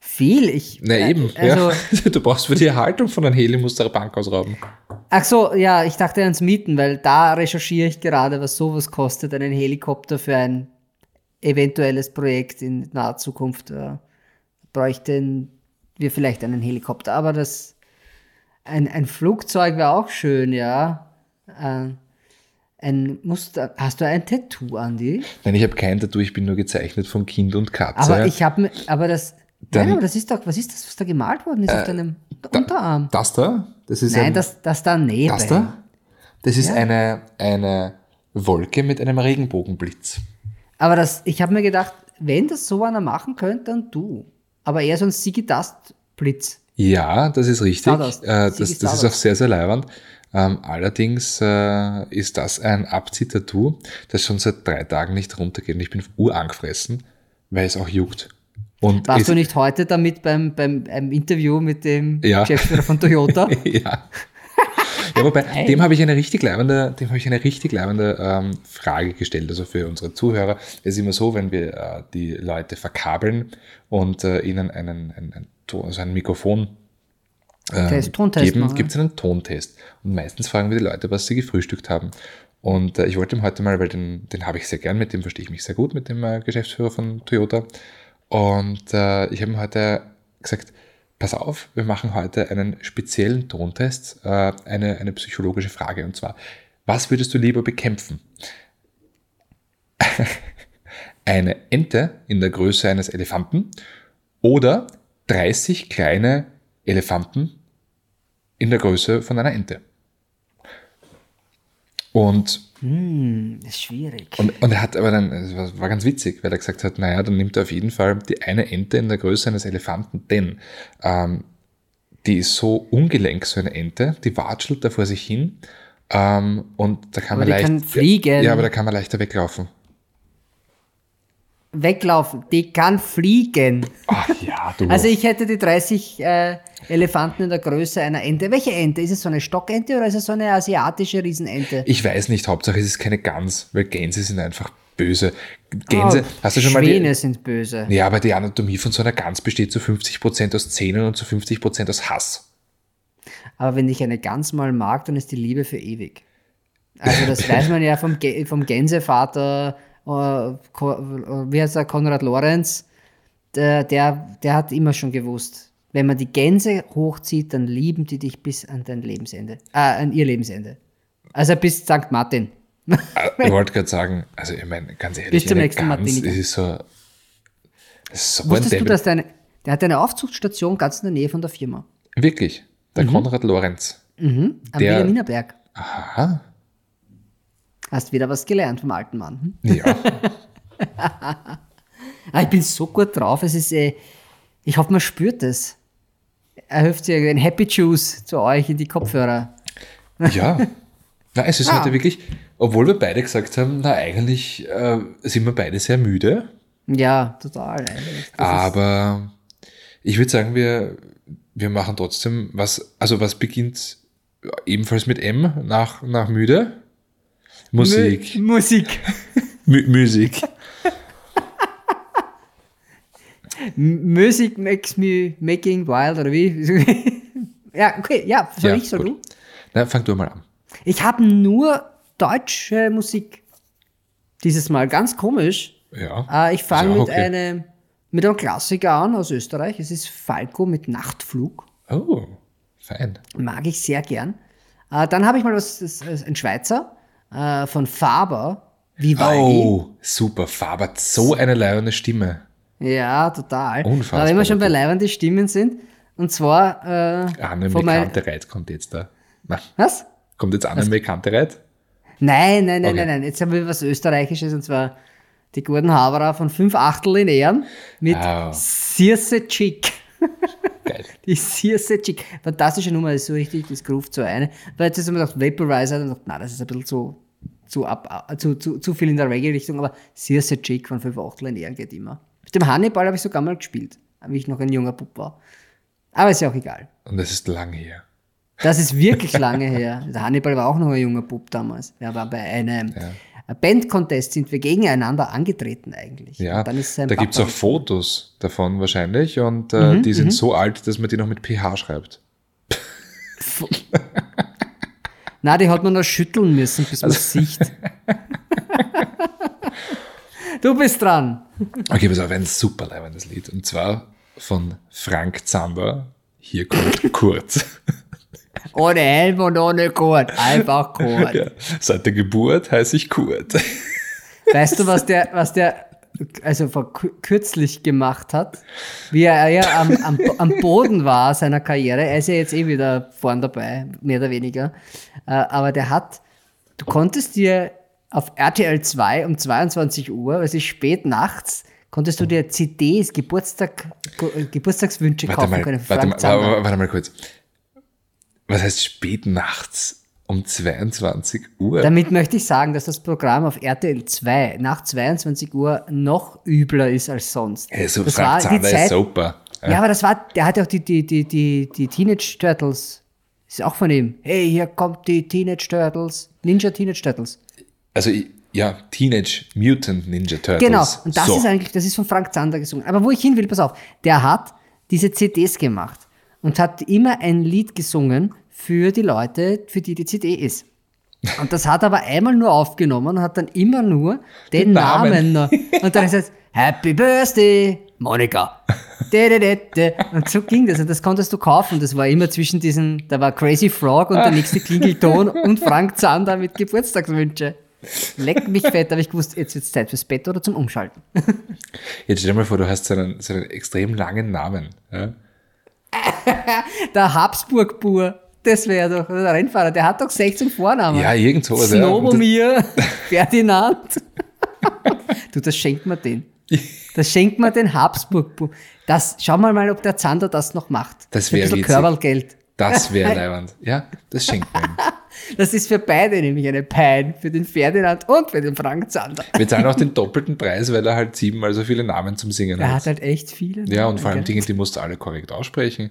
Viel. Ich, Na äh, eben, Also, ja. *laughs* Du brauchst für die Erhaltung von einem Heli, musst du eine Bank ausrauben. Ach so, ja, ich dachte ans Mieten, weil da recherchiere ich gerade, was sowas kostet, einen Helikopter für ein eventuelles Projekt in naher Zukunft. Äh, bräuchten wir vielleicht einen Helikopter, aber das ein, ein Flugzeug wäre auch schön, ja. Äh, ein Muster. Hast du ein Tattoo, Andi? Nein, ich habe kein Tattoo, ich bin nur gezeichnet von Kind und Katze. Aber ich habe, aber das, Dann- nein, aber das ist doch, was ist das, was da gemalt worden ist auf deinem Unterarm? das da? Das ist Nein, ein, das, das daneben. das da? Das ist Ja. eine, eine Wolke mit einem Regenbogenblitz. Aber das, ich habe mir gedacht, wenn das so einer machen könnte, dann du. Aber eher so ein Sigi Dust Blitz. Ja, das ist richtig. Stardust. Äh, das, das ist auch sehr, sehr leiwand. Ähm, allerdings äh, ist das ein Abzieh-Tattoo, das schon seit drei Tagen nicht runtergeht. Und ich bin urangefressen, weil es auch juckt. Und Warst du nicht heute damit beim, beim einem Interview mit dem Ja. Geschäftsführer von Toyota? *laughs* ja. Ja, wobei, *laughs* dem habe ich eine richtig leibende, dem habe ich eine richtig leibende ähm, Frage gestellt. Also für unsere Zuhörer es ist immer so, wenn wir äh, die Leute verkabeln und äh, ihnen einen, einen, einen, also ein Mikrofon ähm, Test, Tontest geben, gibt es einen Tontest. Und meistens fragen wir die Leute, was sie gefrühstückt haben. Und äh, ich wollte ihm heute mal, weil den, den habe ich sehr gern, mit dem verstehe ich mich sehr gut, mit dem äh, Geschäftsführer von Toyota. Und äh, ich habe ihm heute gesagt, pass auf, wir machen heute einen speziellen Tontest, äh, eine, eine psychologische Frage. Und zwar, was würdest du lieber bekämpfen? *laughs* eine Ente in der Größe eines Elefanten oder 30 kleine Elefanten in der Größe von einer Ente. Und Hm, ist schwierig. und, und er hat aber dann, es war, ganz witzig, weil er gesagt hat, naja, dann nimmt er auf jeden Fall die eine Ente in der Größe eines Elefanten, denn ähm, die ist so ungelenk, so eine Ente, die watschelt da vor sich hin ähm, und da kann Aber man die leicht... kann fliegen. Ja, aber da kann man leichter weglaufen. Weglaufen, die kann fliegen. Ach ja, du. Also ich hätte die 30 äh, Elefanten in der Größe einer Ente. Welche Ente? Ist es so eine Stockente oder ist es so eine asiatische Riesenente? ich weiß nicht, Hauptsache es ist keine Gans, weil Gänse sind einfach böse. Gänse, Oh, hast du schon mal Schwäne die, sind böse. Ja, aber die Anatomie von so einer Gans besteht zu 50% aus Zähnen und zu 50% aus Hass. Aber wenn ich eine Gans mal mag, dann ist die Liebe für ewig. Also das weiß man ja vom, vom Gänsevater, wie heißt er, Konrad Lorenz, der, der, der hat immer schon gewusst, wenn man die Gänse hochzieht, dann lieben die dich bis an dein Lebensende, äh, an ihr Lebensende. Also bis St. Martin. Äh, Ich wollte gerade sagen, also ich meine, ganz ehrlich, Bis zum nächsten Gans, Martini. das ist so, so Wusstest du, dass deine, der hat eine Aufzuchtstation ganz in der Nähe von der Firma, Wirklich, der Konrad Lorenz. am Der- Wilhelminaberg. Aha, Hast wieder was gelernt vom alten Mann. Hm? ja. *laughs* Ah, ich bin so gut drauf. Es ist, äh, ich hoffe, man spürt es. Er hilft dir ein Happy Juice zu euch in die Kopfhörer. Ja. Na, es ist Ah. heute wirklich, obwohl wir beide gesagt haben, na eigentlich äh, sind wir beide sehr müde, Ja, total. aber ich würde sagen, wir, wir machen trotzdem was, also was beginnt ebenfalls mit M nach, nach müde? Musik. Mu- Musik. Mü Musik. M- Music makes me making wild, oder wie? *laughs* ja, okay, ja, soll Ja, ich, soll gut. du? Na, fang du mal an. Ich habe nur deutsche Musik. Dieses Mal ganz komisch. Ja. Äh, ich fange mit, okay. einem, mit einem Klassiker an aus Österreich. Es ist Falco mit Nachtflug. Oh, fein. Mag ich sehr gern. Äh, dann habe ich mal was, ein Schweizer äh, von Faber, Vivaldi. Oh, super. Faber hat so eine leibende Stimme. Ja, total. Unfassbar, Aber wenn wir schon bei leibenden Stimmen sind, und zwar äh, Anne von mein, Bekannte Reit kommt jetzt da. Na, Was? kommt jetzt Anne Bekannte Reit? Nein, nein, nein, Okay. nein, nein. Jetzt haben wir was Österreichisches und zwar die guten Haberer von fünf Achtel in Ehren mit Wow. Circe Chick. Geil. *laughs* Die Circe Chick. Fantastische Nummer, ist so richtig, das groovt so eine. Weil jetzt ist immer gedacht, Vaporizer und gedacht, na, das ist ein bisschen zu, zu, ab, äh, zu, zu, zu viel in der Reggae-Richtung, aber Circe Chick von fünf Achtel in Ehren geht immer. Mit dem Hannibal habe ich sogar mal gespielt, wie ich noch ein junger Bub war. Aber ist ja auch egal. Und das ist lang her. Das ist wirklich *laughs* lange her. Der Hannibal war auch noch ein junger Bub damals. Wir waren bei einem Band-Contest sind wir gegeneinander angetreten eigentlich. Ja, da gibt es auch Fotos davon wahrscheinlich und äh, Mhm, die sind so alt, dass man die noch mit PH schreibt. Na, die hat man noch schütteln müssen, bis man Also sieht. du bist dran. Okay, pass auf, ein super leibendes Lied. Und zwar von Frank Zander. Hier kommt Kurt. Ohne Helm und ohne Kurt. Einfach Kurt. *laughs* ja, seit der Geburt heiße ich Kurt. Weißt du, was der, was der also vor kü- kürzlich gemacht hat? Wie er ja am, am, am Boden war seiner Karriere. Er ist ja jetzt eh wieder vorn dabei, mehr oder weniger. Äh, aber der hat, du konntest dir auf RTL 2 um 22 Uhr, also spät nachts, konntest du dir CDs, Geburtstag, Ge- Geburtstagswünsche Warte kaufen mal, können. warte, mal, warte mal kurz. Was heißt spät nachts um 22 Uhr? Damit möchte ich sagen, dass das Programm auf RTL 2 nach 22 Uhr noch übler ist als sonst. also das Frank war die Zander ist Zeit, super. Ja, aber das war, der hat ja auch die, die, die, die, die Teenage Turtles. Ist auch von ihm. Hey, hier kommt die Teenage Turtles. Ninja Teenage Turtles. Also ja, Teenage Mutant Ninja Turtles. Genau. Und das so. ist eigentlich, das ist von Frank Zander gesungen. Aber wo ich hin will, pass auf. Der hat diese CDs gemacht und hat immer ein Lied gesungen für die Leute, für die die CD ist. Und das hat er aber einmal nur aufgenommen und hat dann immer nur den Namen. Namen. Und dann ist es Happy Birthday, Monika. Und so ging das. Und das konntest du kaufen. Das war immer zwischen diesen, da war Crazy Frog und der nächste Klingelton und Frank Zander mit Geburtstagswünsche. Leck mich fett, habe ich gewusst, jetzt wird es Zeit fürs Bett oder zum Umschalten. Jetzt stell dir mal vor, du hast so einen, so einen extrem langen Namen. Ja? Der Habsburg-Bur, das wäre doch der Rennfahrer, der hat doch 16 Vornamen. Ja, irgend sowas. ja. Das- Snowbomir, *laughs* Ferdinand. du, das schenkt man den. Das schenkt man den Habsburg-Bur. Das, schau mal mal, ob der Zander das noch macht. Das Für ein wär bisschen. Körpergeld. Das *laughs* wäre leibend. Ja, das schenkt man ihm. *laughs* Das ist für beide nämlich eine Pein, für den Ferdinand und für den Frank Zander. Wir zahlen auch den *laughs* doppelten Preis, weil er halt siebenmal so viele Namen zum Singen Er hat. hat halt echt viele. Ja, und vor allem Dinge, die musst du alle korrekt aussprechen.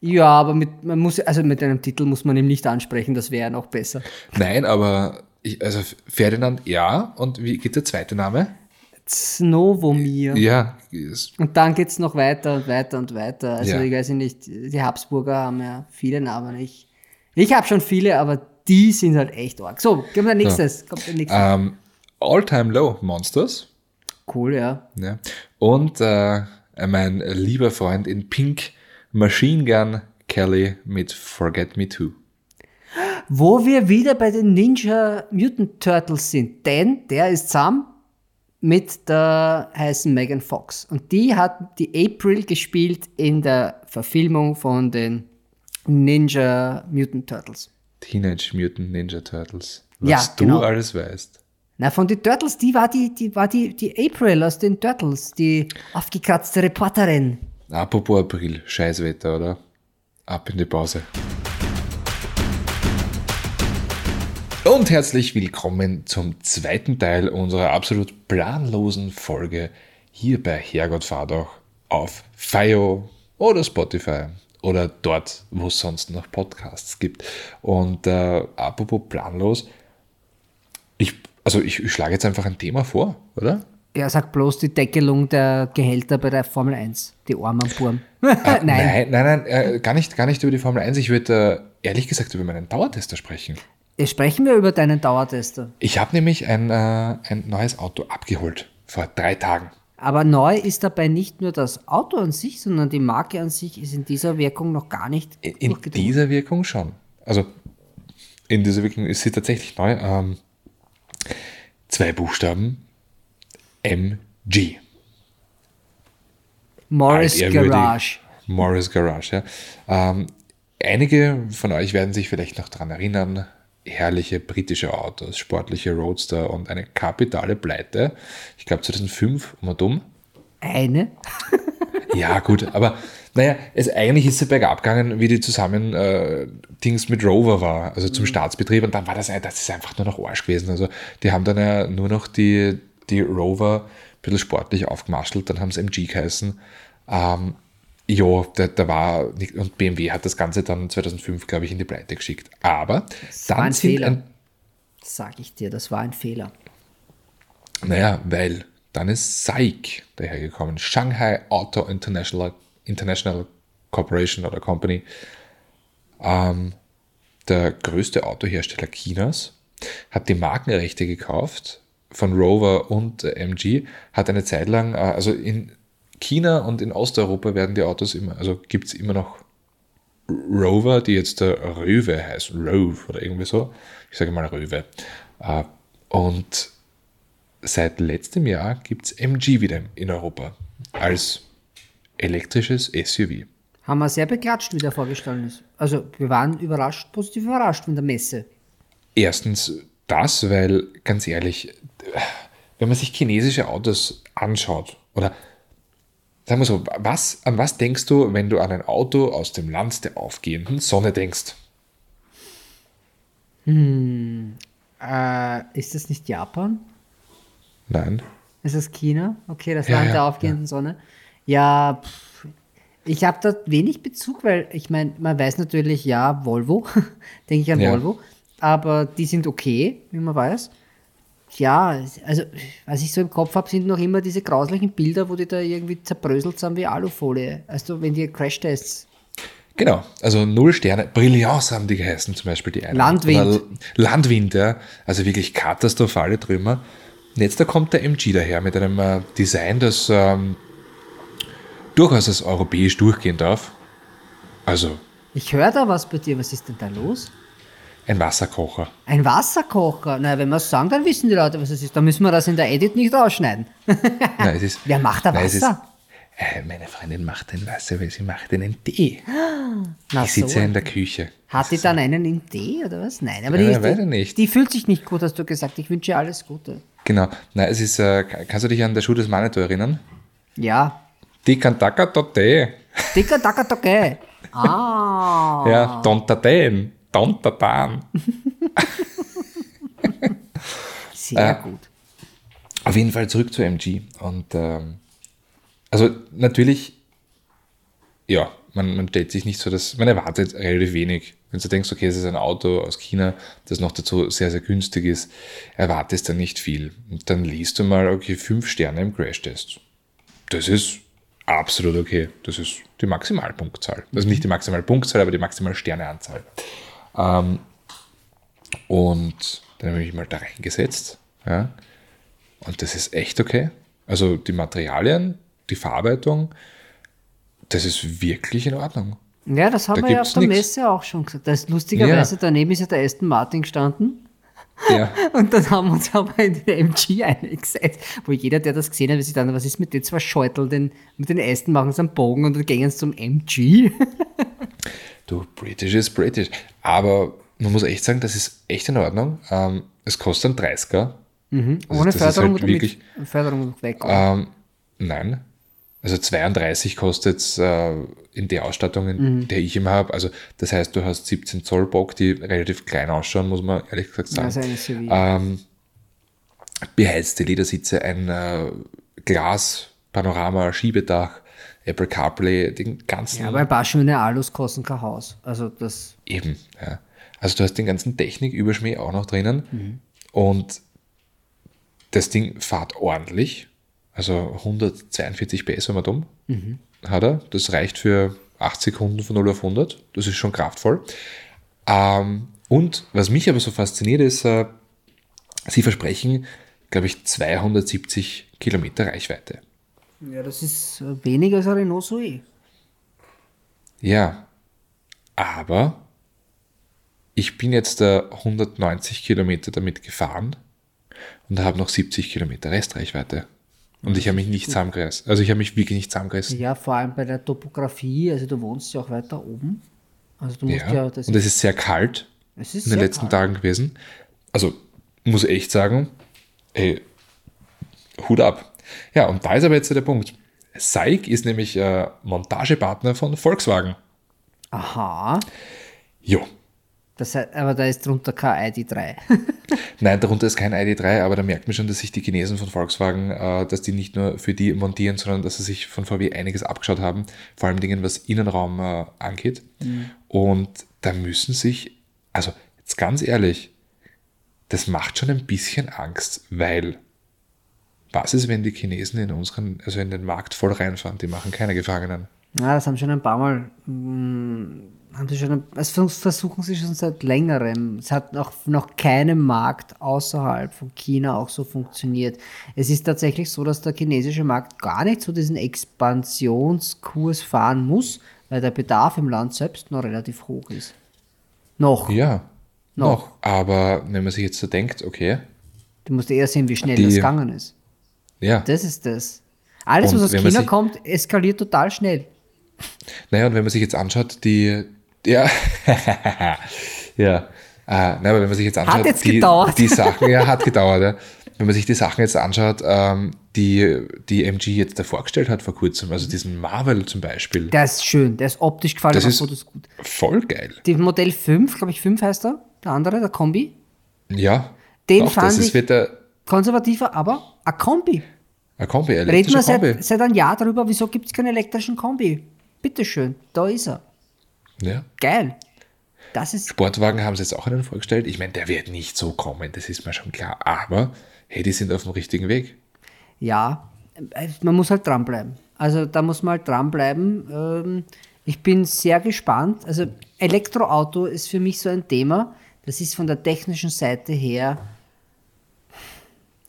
Ja, aber mit, man muss, also mit einem Titel muss man ihm nicht ansprechen, das wäre ja noch besser. Nein, aber ich, also Ferdinand, ja. Und wie geht der zweite Name? Snowomir. Ja, ist- Und dann geht's noch weiter und weiter und weiter. Also Ja. ich weiß nicht, die Habsburger haben ja viele Namen. Ich, ich habe schon viele, aber die sind halt echt arg. So, gehen wir nächstes. Kommt der nächste. ähm, All-Time Low Monsters. Cool, ja. Ja. Und äh, mein lieber Freund in Pink, Machine Gun Kelly mit Forget Me Too. Wo wir wieder bei den Ninja Mutant Turtles sind. Denn der ist zusammen mit der heißen Megan Fox. Und die hat die April gespielt in der Verfilmung von den Ninja Mutant Turtles. Teenage Mutant Ninja Turtles. Ja, Was du genau. alles weißt. Na, von den Turtles, die war die, die war die, die April aus den Turtles, die aufgekratzte Reporterin. Apropos April, Scheißwetter, oder? Ab in die Pause. Und herzlich willkommen zum zweiten Teil unserer absolut planlosen Folge hier bei Herrgott fahr doch auf FIO oder Spotify oder dort, wo es sonst noch Podcasts gibt. Und äh, apropos planlos, ich, also ich, ich schlage jetzt einfach ein Thema vor, oder? Er sagt bloß die Deckelung der Gehälter bei der Formel 1. Die armen Burm. *laughs* Äh, Nein. nein, nein, nein äh, gar, nicht, gar nicht über die Formel 1. Ich würde äh, ehrlich gesagt über meinen Dauertester sprechen. Jetzt sprechen wir über deinen Dauertester. Ich habe nämlich ein, äh, ein neues Auto abgeholt vor drei Tagen. Aber neu ist dabei nicht nur das Auto an sich, sondern die Marke an sich ist in dieser Wirkung noch gar nicht In, dieser Wirkung schon. Also in dieser Wirkung ist sie tatsächlich neu. Ähm, zwei Buchstaben. MG. Morris. Garage. Morris Garage, ja. Ähm, einige von euch werden sich vielleicht noch daran erinnern, herrliche britische Autos, sportliche Roadster und eine kapitale Pleite. Ich glaube 2005 um und um. Eine. *laughs* Ja, gut, aber naja, es, eigentlich ist sie bergab gegangen, wie die zusammen äh, Dings mit Rover war, also zum Staatsbetrieb und dann war das, ein- das ist einfach nur noch Arsch gewesen. Also die haben dann ja nur noch die, die Rover ein bisschen sportlich aufgemaschelt, dann haben sie MG geheißen. Ähm, ja, da, da war, und BMW hat das Ganze dann 2005, glaube ich, in die Pleite geschickt. Aber war dann ein sind Fehler. ein, Sag ich dir, das war ein Fehler. Naja, weil dann ist SAIC dahergekommen. Shanghai Auto International, International Corporation oder Company. Ähm, der größte Autohersteller Chinas hat die Markenrechte gekauft von Rover und äh, MG, hat eine Zeit lang, äh, also in China und in Osteuropa werden die Autos immer, also gibt es immer noch Rover, die jetzt der Röwe heißt, Rove oder irgendwie so. Ich sage mal Röwe. Äh, Und seit letztem Jahr gibt es MG wieder in Europa als elektrisches SUV. Haben wir sehr beklatscht, wie der vorgestellt ist. Also, wir waren überrascht, positiv überrascht von der Messe. Erstens das, weil ganz ehrlich, wenn man sich chinesische Autos anschaut oder sagen wir so, was, an was denkst du, wenn du an ein Auto aus dem Land der aufgehenden Sonne denkst? Äh, ist das nicht Japan? Nein. Ist das China? Okay, das Ja, Land ja, der aufgehenden Sonne. Ja, pff, ich habe da wenig Bezug, weil ich meine, man weiß natürlich, ja, Volvo, *laughs* denke ich an Ja. Volvo, aber die sind okay, wie man weiß. Ja, also was ich so im Kopf habe, sind noch immer diese grauslichen Bilder, wo die da irgendwie zerbröselt sind wie Alufolie. Also wenn die Crashtests. Genau, also null Sterne. Brilliance haben die geheißen, zum Beispiel die einen. Landwind. Oder Landwind, ja. Also wirklich katastrophale Trümmer. Und jetzt da kommt der MG daher mit einem äh, Design, das ähm, durchaus als europäisch durchgehen darf. Also Ich höre da was bei dir, was ist denn da los? Ein Wasserkocher. Ein Wasserkocher. Na, wenn wir es sagen, dann wissen die Leute, was es ist. Dann müssen wir das in der Edit nicht rausschneiden. *laughs* Nein, es ist, Wer macht da Nein, Wasser? Ist, äh, meine Freundin macht den Wasser, weil sie macht einen Tee. Na, ich sitze so. in der Küche. Hat die dann einen in D oder was? Nein, aber Ja, die, die, nicht. die fühlt sich nicht gut, hast du gesagt. Ich wünsche ihr alles Gute. Genau. Nein, es ist, äh, kannst du dich an der Schuh des Manitou erinnern? Ja, Die Kantaka Tee. Dicker, dacker, dacke. *laughs* Ah. Ja, Dontaten. Dontatan. Sehr Äh, gut. Auf jeden Fall zurück zu MG. Und ähm, also natürlich, ja, man, man stellt sich nicht so, dass man erwartet relativ wenig. Wenn du denkst, okay, es ist ein Auto aus China, das noch dazu sehr, sehr günstig ist, erwartest dann nicht viel. Und dann liest du mal, okay, fünf Sterne im Crashtest. Das ist absolut okay. Das ist die Maximalpunktzahl. Also nicht die Maximalpunktzahl, aber die Maximalsterneanzahl. Ähm, und dann habe ich mich mal da reingesetzt. Ja. Und das ist echt okay. Also die Materialien, die Verarbeitung, das ist wirklich in Ordnung. Ja, das haben da wir ja auf der nix. Messe auch schon gesagt. Da ist lustigerweise daneben ist ja der Aston Martin gestanden. Ja, *laughs* Und dann haben wir uns aber in den MG eingesetzt, wo jeder, der das gesehen hat, sich dann, was ist mit den zwei Scheuteln, den, mit den Aston machen sie einen Bogen und dann gehen sie zum MG. *laughs* du, British ist British. Aber man muss echt sagen, das ist echt in Ordnung. Ähm, es kostet einen 30er. Ohne das ist Förderung halt wirklich- mit Förderung weg. Ähm, nein. Also 32 kostet es äh, in der Ausstattung, in Mhm. der ich immer habe. Also das heißt, du hast 17 Zoll Bock, die relativ klein ausschauen, muss man ehrlich gesagt sagen. SUV. Ähm, beheizte Ledersitze, ein äh, Glas, Panorama, Schiebedach, Apple CarPlay, den ganzen ja, aber ein paar schöne Alus kosten kein Haus. Also das, eben. Ja. Also du hast den ganzen Techniküberschmäh auch noch drinnen und das Ding fährt ordentlich. Also 142 PS, wenn man dumm, hat er. Das reicht für 8 Sekunden von 0 auf 100. Das ist schon kraftvoll. Ähm, und was mich aber so fasziniert ist, äh, sie versprechen, glaube ich, 270 Kilometer Reichweite. ja, das ist äh, weniger als ein Renault Zoe. Ja, aber ich bin jetzt da 190 Kilometer damit gefahren und habe noch 70 Kilometer Restreichweite. Und ich habe mich nicht zusammengerissen. Also ich habe mich wirklich nicht zusammengerissen. Ja, vor allem bei der Topografie, also du wohnst ja auch weiter oben. Also du musst ja, Ja. das Und es ist sehr kalt es ist in den sehr letzten kalt. Tagen gewesen. Also muss echt sagen, ey, Hut ab. Ja, und da ist aber jetzt der Punkt. SAIC ist nämlich äh, Montagepartner von Volkswagen. Aha, Jo, das heißt, aber da ist drunter kein ID3. *laughs* Nein, darunter ist kein ID3, aber da merkt man schon, dass sich die Chinesen von Volkswagen, äh, dass die nicht nur für die montieren, sondern dass sie sich von VW einiges abgeschaut haben, vor allem Dingen, was Innenraum äh, angeht. Und da müssen sich, also jetzt ganz ehrlich, das macht schon ein bisschen Angst, weil was ist, wenn die Chinesen in unseren, also in den Markt voll reinfahren? Die machen keine Gefangenen. Ja, das haben schon ein paar Mal, mh, haben sie schon, also versuchen sie schon seit längerem. Es hat noch, noch keinem Markt außerhalb von China auch so funktioniert. Es ist tatsächlich so, dass der chinesische Markt gar nicht so diesen Expansionskurs fahren muss, weil der Bedarf im Land selbst noch relativ hoch ist. Noch. Ja, Noch. noch. Aber wenn man sich jetzt so denkt, okay, Du musst eher sehen, wie schnell Die- das gegangen ist. ja, Das ist das. Alles, Und was aus China sich- kommt, eskaliert total schnell. Naja, und wenn man sich jetzt anschaut, die, ja, *laughs* ja, äh, na, aber wenn man sich jetzt anschaut, jetzt die, gedauert. die *laughs* Sachen, ja, hat gedauert, ja. Wenn man sich die Sachen jetzt anschaut, ähm, die, die MG jetzt da vorgestellt hat vor kurzem, also diesen Marvel zum Beispiel, Der ist schön, der ist optisch gefallen, Das ist- gut. voll geil. Die Modell 5, glaube ich, 5 heißt er, der andere, der Kombi. Ja, Den doch, fand das ist ich- wird der, Konservativer, aber ein Kombi. ein Kombi, Reden elektrischer wir Kombi. seit, seit einem Jahr darüber, wieso gibt es keinen elektrischen Kombi? Bitteschön, da ist er. Ja. Geil. Das ist, Sportwagen haben sie jetzt auch einen vorgestellt. Ich meine, der wird nicht so kommen, das ist mir schon klar. Aber, hey, die sind auf dem richtigen Weg. ja, äh, man muss halt dranbleiben. Also da muss man halt dranbleiben. Ähm, ich bin sehr gespannt. Also Elektroauto ist für mich so ein Thema. Das ist von der technischen Seite her.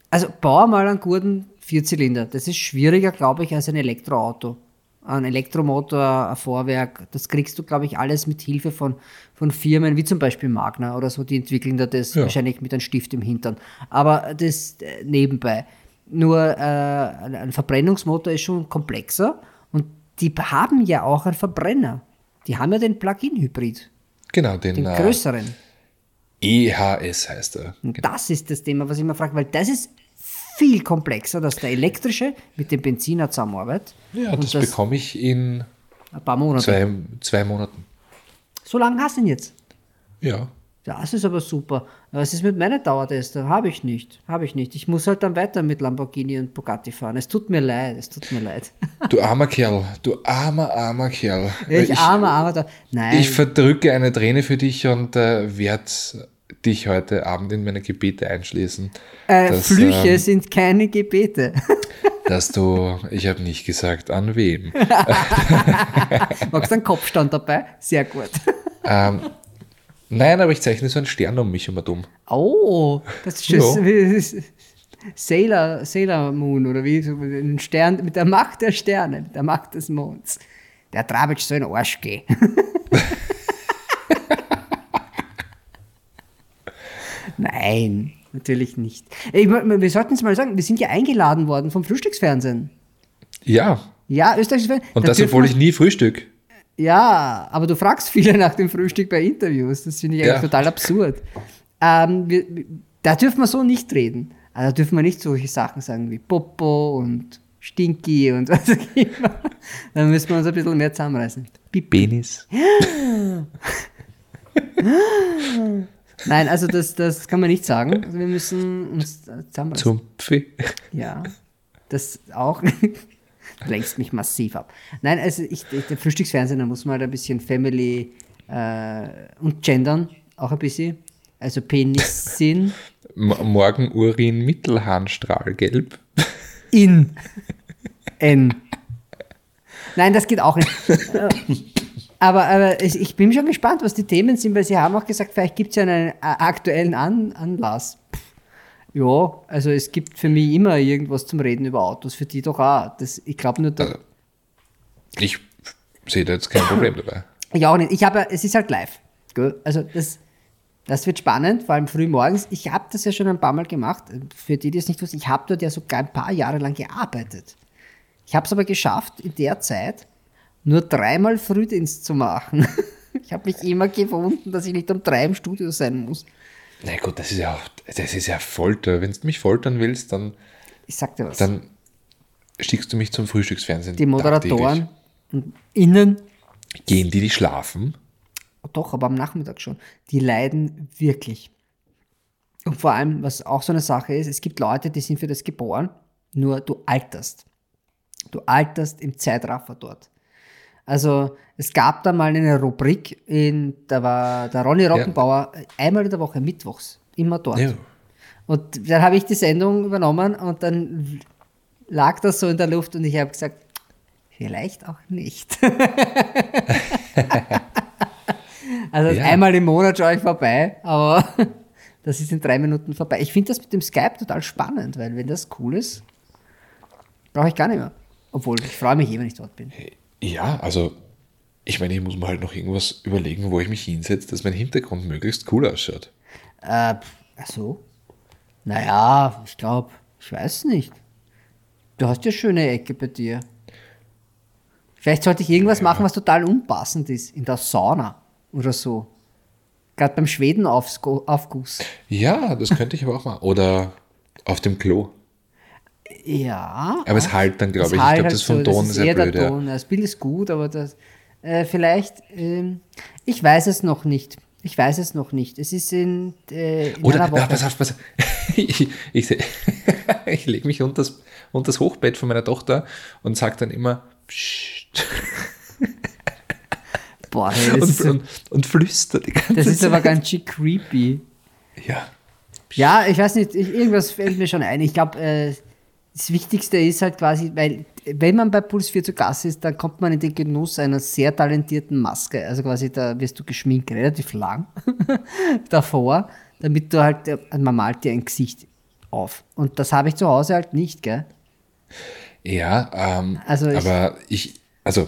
Also bau mal einen guten Vierzylinder. Das ist schwieriger, glaube ich, als ein Elektroauto. Ein Elektromotor, ein Vorwerk, das kriegst du, glaube ich, alles mit Hilfe von, von Firmen wie zum Beispiel Magna oder so, die entwickeln da das Ja. wahrscheinlich mit einem Stift im Hintern. Aber das äh, nebenbei. Nur äh, ein Verbrennungsmotor ist schon komplexer und die haben ja auch einen Verbrenner. Die haben ja den Plug-in-Hybrid, Genau, den, den äh, größeren. EHS heißt er. Und das ist das Thema, was ich mir frage, weil das ist viel komplexer, dass der elektrische mit dem Benziner zusammenarbeitet. Ja, Und das, bekomme ich in Ein paar Monate. Zwei, zwei Monaten. So lange hast du ihn jetzt? Ja. Das ist aber super. Was ist mit meiner Dauertester? Habe ich nicht. Habe ich nicht. Ich muss halt dann weiter mit Lamborghini und Bugatti fahren. Es tut mir leid. Es tut mir leid. *laughs* Du armer Kerl. Du armer, armer Kerl. Ich, armer, armer. Da. Nein. Ich verdrücke eine Träne für dich und äh, werde dich heute Abend in meine Gebete einschließen. äh, dass, Flüche ähm, sind keine Gebete. *laughs* dass du, ich habe nicht gesagt, an wem. *laughs* Magst du einen Kopfstand dabei? Sehr gut. *laughs* ähm, nein, aber ich zeichne so einen Stern um mich immer dumm. Oh, das ist Ja. schon Sailor, Sailor Moon oder wie? So ein Stern mit der Macht der Sterne, mit der Macht des Monds. Der Trabitsch soll in den Arsch gehen. Nein, natürlich nicht. Wir sollten es mal sagen, wir sind ja eingeladen worden vom Frühstücksfernsehen. Ja, Ja, österreichisches Fernsehen. und Da das, obwohl ich nie frühstück. Ja, aber du fragst viele nach dem Frühstück bei Interviews. Das finde ich eigentlich Ja. total absurd. Ähm, wir, da dürfen wir so nicht reden. Also da dürfen wir nicht solche Sachen sagen wie Popo und Stinky und *laughs* was auch immer. Da müssen wir uns ein bisschen mehr zusammenreißen. Penis. *laughs* Nein, also das, das kann man nicht sagen. Also wir müssen uns zusammenreißen. Zum Pfi. Ja, das auch. Du *laughs* lenkst mich massiv ab. Nein, also ich, ich, der Frühstücksfernsehen, da muss man halt ein bisschen Family äh, und gendern, auch ein bisschen. Also Penissin *laughs* Morgen Urin Mittelharnstrahlgelb. in N. Nein, das geht auch nicht. *laughs* Aber, aber ich, bin schon gespannt, was die Themen sind, weil sie haben auch gesagt, vielleicht gibt es ja einen äh, aktuellen An Anlass. Pff. Ja, also es gibt für mich immer irgendwas zum Reden über Autos, für die doch auch. Das, ich glaube nur, da, Ich sehe da jetzt kein Problem dabei. Ich auch nicht. Ich habe, es ist halt live. Also das, das wird spannend, vor allem früh morgens. Ich habe das ja schon ein paar Mal gemacht. Für die, die es nicht wissen, ich habe dort ja sogar ein paar Jahre lang gearbeitet. Ich habe es aber geschafft, in der Zeit nur dreimal Frühdienst zu machen. *laughs* Ich habe mich immer gewunden, dass ich nicht um drei im Studio sein muss. Na gut, das ist ja, auch- das ist ja Folter. Wenn du mich foltern willst, dann, Ich sag dir was. dann schickst du mich zum Frühstücksfernsehen. die Moderatoren und innen. Gehen die, die schlafen? doch, aber am Nachmittag schon, die leiden wirklich. Und vor allem, was auch so eine Sache ist, es gibt Leute, die sind für das geboren, nur du alterst. Du alterst im Zeitraffer dort. Also es gab da mal eine Rubrik, in, da war der Ronny Rockenbauer einmal in der Woche, mittwochs, immer dort. Ja. Und dann habe ich die Sendung übernommen und dann lag das so in der Luft und ich habe gesagt, vielleicht auch nicht. *laughs* also Ja. einmal im Monat schaue ich vorbei, aber *laughs* das ist in drei Minuten vorbei. Ich finde das mit dem Skype total spannend, weil wenn das cool ist, brauche ich gar nicht mehr. Obwohl, ich freue mich eh, wenn ich dort bin. Ja, also ich meine, ich muss mir halt noch irgendwas überlegen, wo ich mich hinsetze, dass mein Hintergrund möglichst cool ausschaut. Äh, ach so. Naja, ich glaube, ich weiß nicht. Du hast ja schöne Ecke bei dir. Vielleicht sollte ich irgendwas machen, was total unpassend ist. In der Sauna oder so. Gerade beim Schwedenaufguss. Ja, das könnte ich aber auch machen. Oder auf dem Klo. Ja. Aber es halt dann, glaube Es ich. halt ich glaube, halt das vom so, Ton ist sehr blöd. der Ja. Ton. Das Bild ist gut, aber das äh, vielleicht, ähm, ich weiß es noch nicht. Ich weiß es noch nicht. Es ist in, äh, in Oder, einer Woche. ah, pass auf, pass auf. *laughs* Ich, ich, *laughs* ich lege mich unter das, unter das Hochbett von meiner Tochter und sage dann immer Psst. *laughs* Boah, hey, das, Und, so- und, und flüster die ganze das ist Zeit. aber ganz schön creepy. Ja. Ja, ich weiß nicht, ich, irgendwas fällt mir schon ein. Ich glaube, äh, das Wichtigste ist halt quasi, weil wenn man bei Puls 4 zu Gast ist, dann kommt man in den Genuss einer sehr talentierten Maske. Also quasi, da wirst du geschminkt, relativ lang *laughs* davor, damit du halt, äh, man malt dir ein Gesicht auf. Und das habe ich zu Hause halt nicht, gell? Ja, ähm, Also ich- aber ich, also,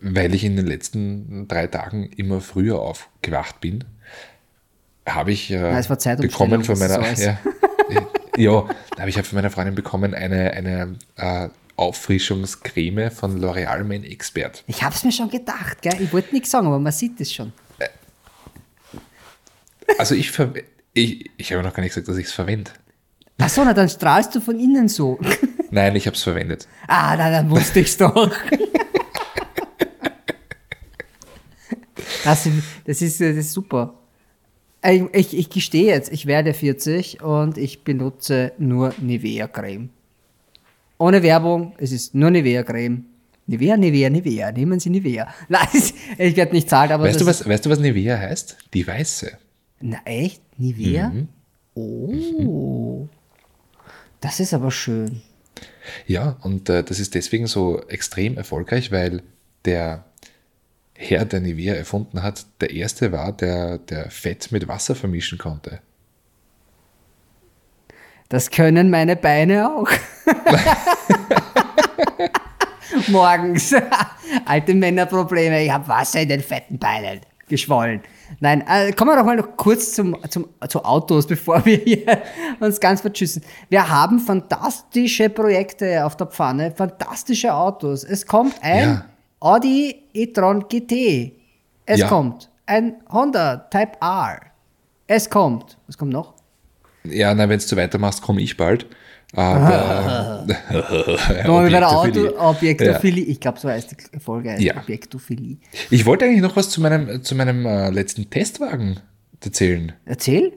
weil ich in den letzten drei Tagen immer früher aufgewacht bin, habe ich äh, es war bekommen von meiner, ja, *laughs* ja, da habe ich halt von meiner Freundin bekommen eine, eine äh, Auffrischungscreme von L'Oreal Men Expert. Ich habe es mir schon gedacht, gell? Ich wollte nichts sagen, aber man sieht es schon. Also ich, ich, ich habe noch gar nicht gesagt, dass ich es verwende. Achso, na dann strahlst du von innen so. Nein, ich habe es verwendet. Ah, na, dann wusste ich's doch. *laughs* das, das, ist, das ist super. Ich, ich, ich gestehe jetzt, ich werde 40 und ich benutze nur Nivea-Creme. Ohne Werbung, es ist nur Nivea-Creme. Nivea, Nivea, Nivea, nehmen Sie Nivea. *laughs* Nein, ich werde nicht zahlen, aber Weißt du, was, weißt du, was Nivea heißt? Die Weiße. Na echt? Nivea? Mhm. Oh. Das ist aber schön. Ja, und äh, das ist deswegen so extrem erfolgreich, weil der Herr, der Nivea erfunden hat, der erste war, der, der Fett mit Wasser vermischen konnte. Das können meine Beine auch. *laughs* Morgens. Alte Männerprobleme. Ich habe Wasser in den fetten Beinen geschwollen. Nein, äh, kommen wir doch mal noch kurz zum, zum, zu Autos, bevor wir hier uns ganz verschüssen. Wir haben fantastische Projekte auf der Pfanne, fantastische Autos. Es kommt ein Ja. Audi e-tron GT. Es Ja. kommt ein Honda Type R. Es kommt. Was kommt noch? Ja, na, wenn du weitermachst, komme ich bald. Aber *laughs* *laughs* Nochmal bei der. Ich glaube, so heißt die Folge. heißt Ja. Objektophilie. Ich wollte eigentlich noch was zu meinem, zu meinem äh, letzten Testwagen erzählen, Erzähl.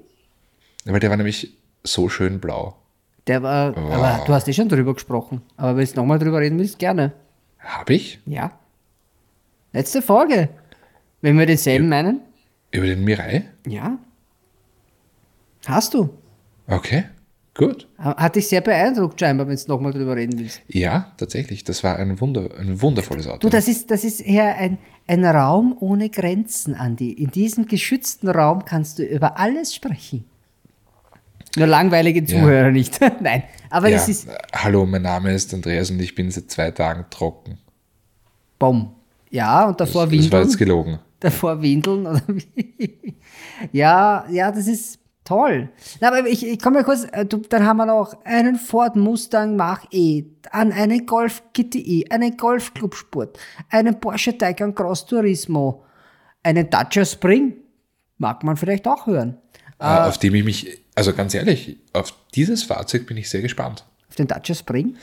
weil der war nämlich so schön blau. Der war, aber du hast eh schon drüber gesprochen. Aber wenn du nochmal drüber reden willst, gerne. Habe ich? Ja. Letzte Folge. Wenn wir denselben meinen? Über den Mirai? Ja. Hast du. Okay, gut. Hat dich sehr beeindruckt, scheinbar, wenn du nochmal drüber reden willst. Ja, tatsächlich. Das war ein, Wunder, ein wundervolles Auto. Du, das ist, das ist eher ein, ein Raum ohne Grenzen, Andi. In diesem geschützten Raum kannst du über alles sprechen. Nur langweilige Zuhörer nicht. *laughs* Nein, aber ja, das ist hallo, mein Name ist Andreas und ich bin seit zwei Tagen trocken. Bom. Ja, und davor Das war Windeln. jetzt gelogen. davor Windeln oder wie? *laughs* ja, ja, das ist toll. Na, aber ich, ich komme mal kurz, äh, du, dann haben wir noch einen Ford Mustang Mach E, an einen Golf GTI, einen Golf Club Sport, einen Porsche Taycan Cross Turismo, einen Dacia Spring, mag man vielleicht auch hören. Äh, auf dem ich mich, also ganz ehrlich, auf dieses Fahrzeug bin ich sehr gespannt. Auf den Dacia Spring?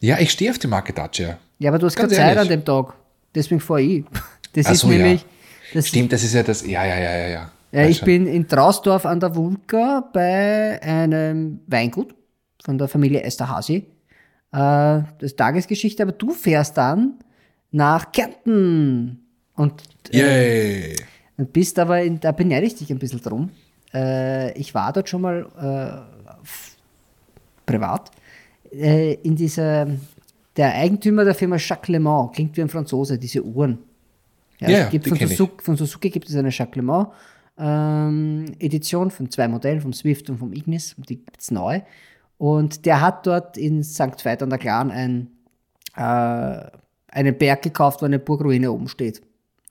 Ja, ich stehe auf die Marke Dacia. Ja, aber du hast keine Zeit an dem Tag. Deswegen fahre ich. *laughs* Das Ach ist so, ja. nämlich. Das Stimmt, das ist ja das. Ja, ja, ja, ja, ja. Ja, ich bin in Trausdorf an der Wulka bei einem Weingut von der Familie Esterhazy. Äh, das ist Tagesgeschichte, aber du fährst dann nach Kärnten und, Yay! und bist aber, in, da beneide ich dich ein bisschen drum. Äh, ich war dort schon mal äh, privat äh, in dieser, der Eigentümer der Firma Jacques Le Mans, klingt wie ein Franzose, diese Uhren. Ja, Ja, gibt von. Suzuki, von Suzuki gibt es eine Jacques Le Mans ähm, Edition von zwei Modellen, vom Swift und vom Ignis, und die gibt es neu. Und der hat dort in St. Veit an der Glan ein, äh, einen Berg gekauft, wo eine Burgruine oben steht.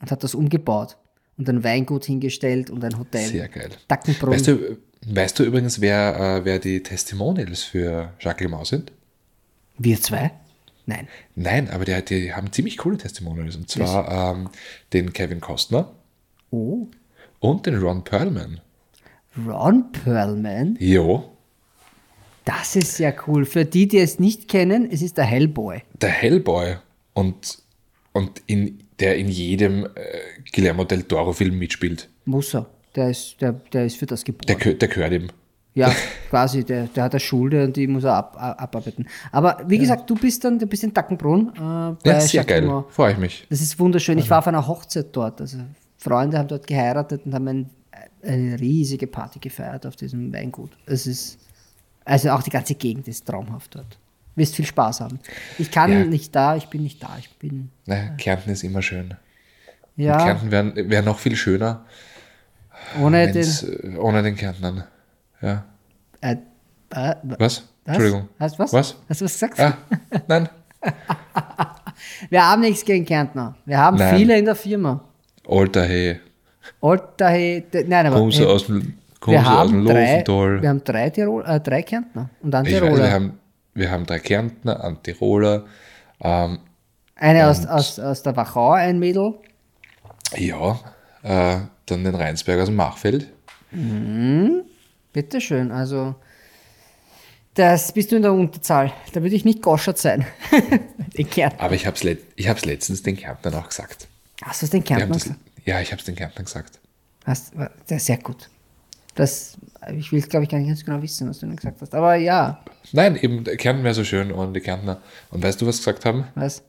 Und hat das umgebaut. Und ein Weingut hingestellt und ein Hotel. Sehr geil. Dackenbrunn. Weißt du, weißt du übrigens, wer, äh, wer die Testimonials für Jacques Le Mans sind? Wir zwei? Nein. Nein, aber die, die haben ziemlich coole Testimonials. Und zwar ähm, den Kevin Costner Oh. und den Ron Perlman. Ron Perlman. Jo, Das ist ja cool. Für die, die es nicht kennen, es ist der Hellboy. der Hellboy und, und in, der in jedem äh, Guillermo del Toro-Film mitspielt. Muss er. Der ist, der, der ist für das geboren. Der, der gehört ihm. Ja, quasi, der, der hat eine Schulde und die muss er ab, ab, abarbeiten. Aber wie gesagt, du bist dann, du bist in Dackenbrunn. Äh, bei Ja, sehr geil. Freue ich mich. Das ist wunderschön. Ich war auf einer Hochzeit dort. Also Freunde haben dort geheiratet und haben ein, eine riesige Party gefeiert auf diesem Weingut. Es ist, also auch die ganze Gegend ist traumhaft dort. Wirst viel Spaß haben. Ich kann Ja. nicht da, ich bin nicht da. Ich bin, Ne, Kärnten ist immer schön. ja, Kärnten wäre wär noch viel schöner ohne den, äh, ohne den Kärntnern. Ja. Äh, äh, Was? was? Entschuldigung. Hast was? Was? Hast du was gesagt? Ah, nein. *laughs* Wir haben nichts gegen Kärntner. Wir haben Nein. viele in der Firma. Alter, hey. Alter, hey, nein, aber Kommst du hey, aus dem, kommst wir, aus dem haben drei, Lofental? wir haben drei, Tirol, äh, drei Kärntner und einen weiß, Tiroler. wir, haben, wir haben drei Kärntner, einen Tiroler. Ähm, Eine aus, aus, aus der Wachau, ein Mädel. ja, äh, dann den Rheinsberg aus dem Machfeld. Bitteschön, also Das bist du in der Unterzahl. Da würde ich nicht goschert sein. *laughs* Aber ich habe es ich hab's letztens den Kärntnern auch gesagt. Hast du es den Kärntner gesagt? ja, ich habe es den Kärntnern gesagt. Hast, das ist sehr gut. Das, ich will, glaube ich, gar nicht ganz genau wissen, was du denn gesagt hast. Aber ja, Nein, eben, Kärnten wäre so schön und die Kärntner. Und weißt du, was sie gesagt haben? was?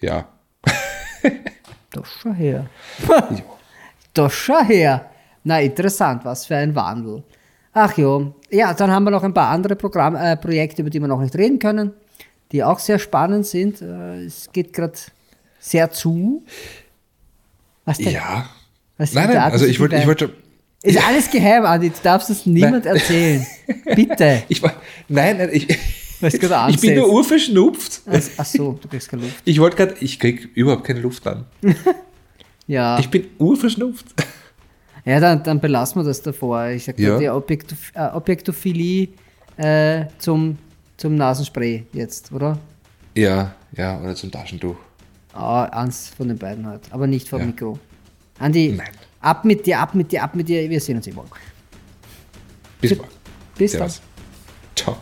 Ja. *laughs* Doch schau her. *laughs* Doch schau her. Na, interessant, was für ein Wandel. Ach jo. Ja, dann haben wir noch ein paar andere Programm, äh, Projekte, über die wir noch nicht reden können, die auch sehr spannend sind. Äh, es geht gerade sehr zu. Was denn? Ja. Was Nein, nein, also ich wollte, ich wollte, Ist alles geheim, Andi. Du darfst es niemand erzählen. *laughs* Bitte. ich nein, nein, ich, *laughs* ich bin nur urverschnupft. Also, ach so, du kriegst keine Luft. Ich wollte gerade, ich krieg überhaupt keine Luft an. *laughs* Ja. Ich bin urverschnupft. Ja, dann, dann belassen wir das davor. Ich sag Ja. die Objektof äh, Objektophilie äh, zum, zum Nasenspray jetzt, oder? Ja, ja, oder zum Taschentuch. Ah, eins von den beiden halt, aber nicht vor dem Ja. Mikro. Andi, Nein. ab mit dir, ab mit dir, ab mit dir. Wir sehen uns morgen. Bis morgen. Bis dann. Ciao.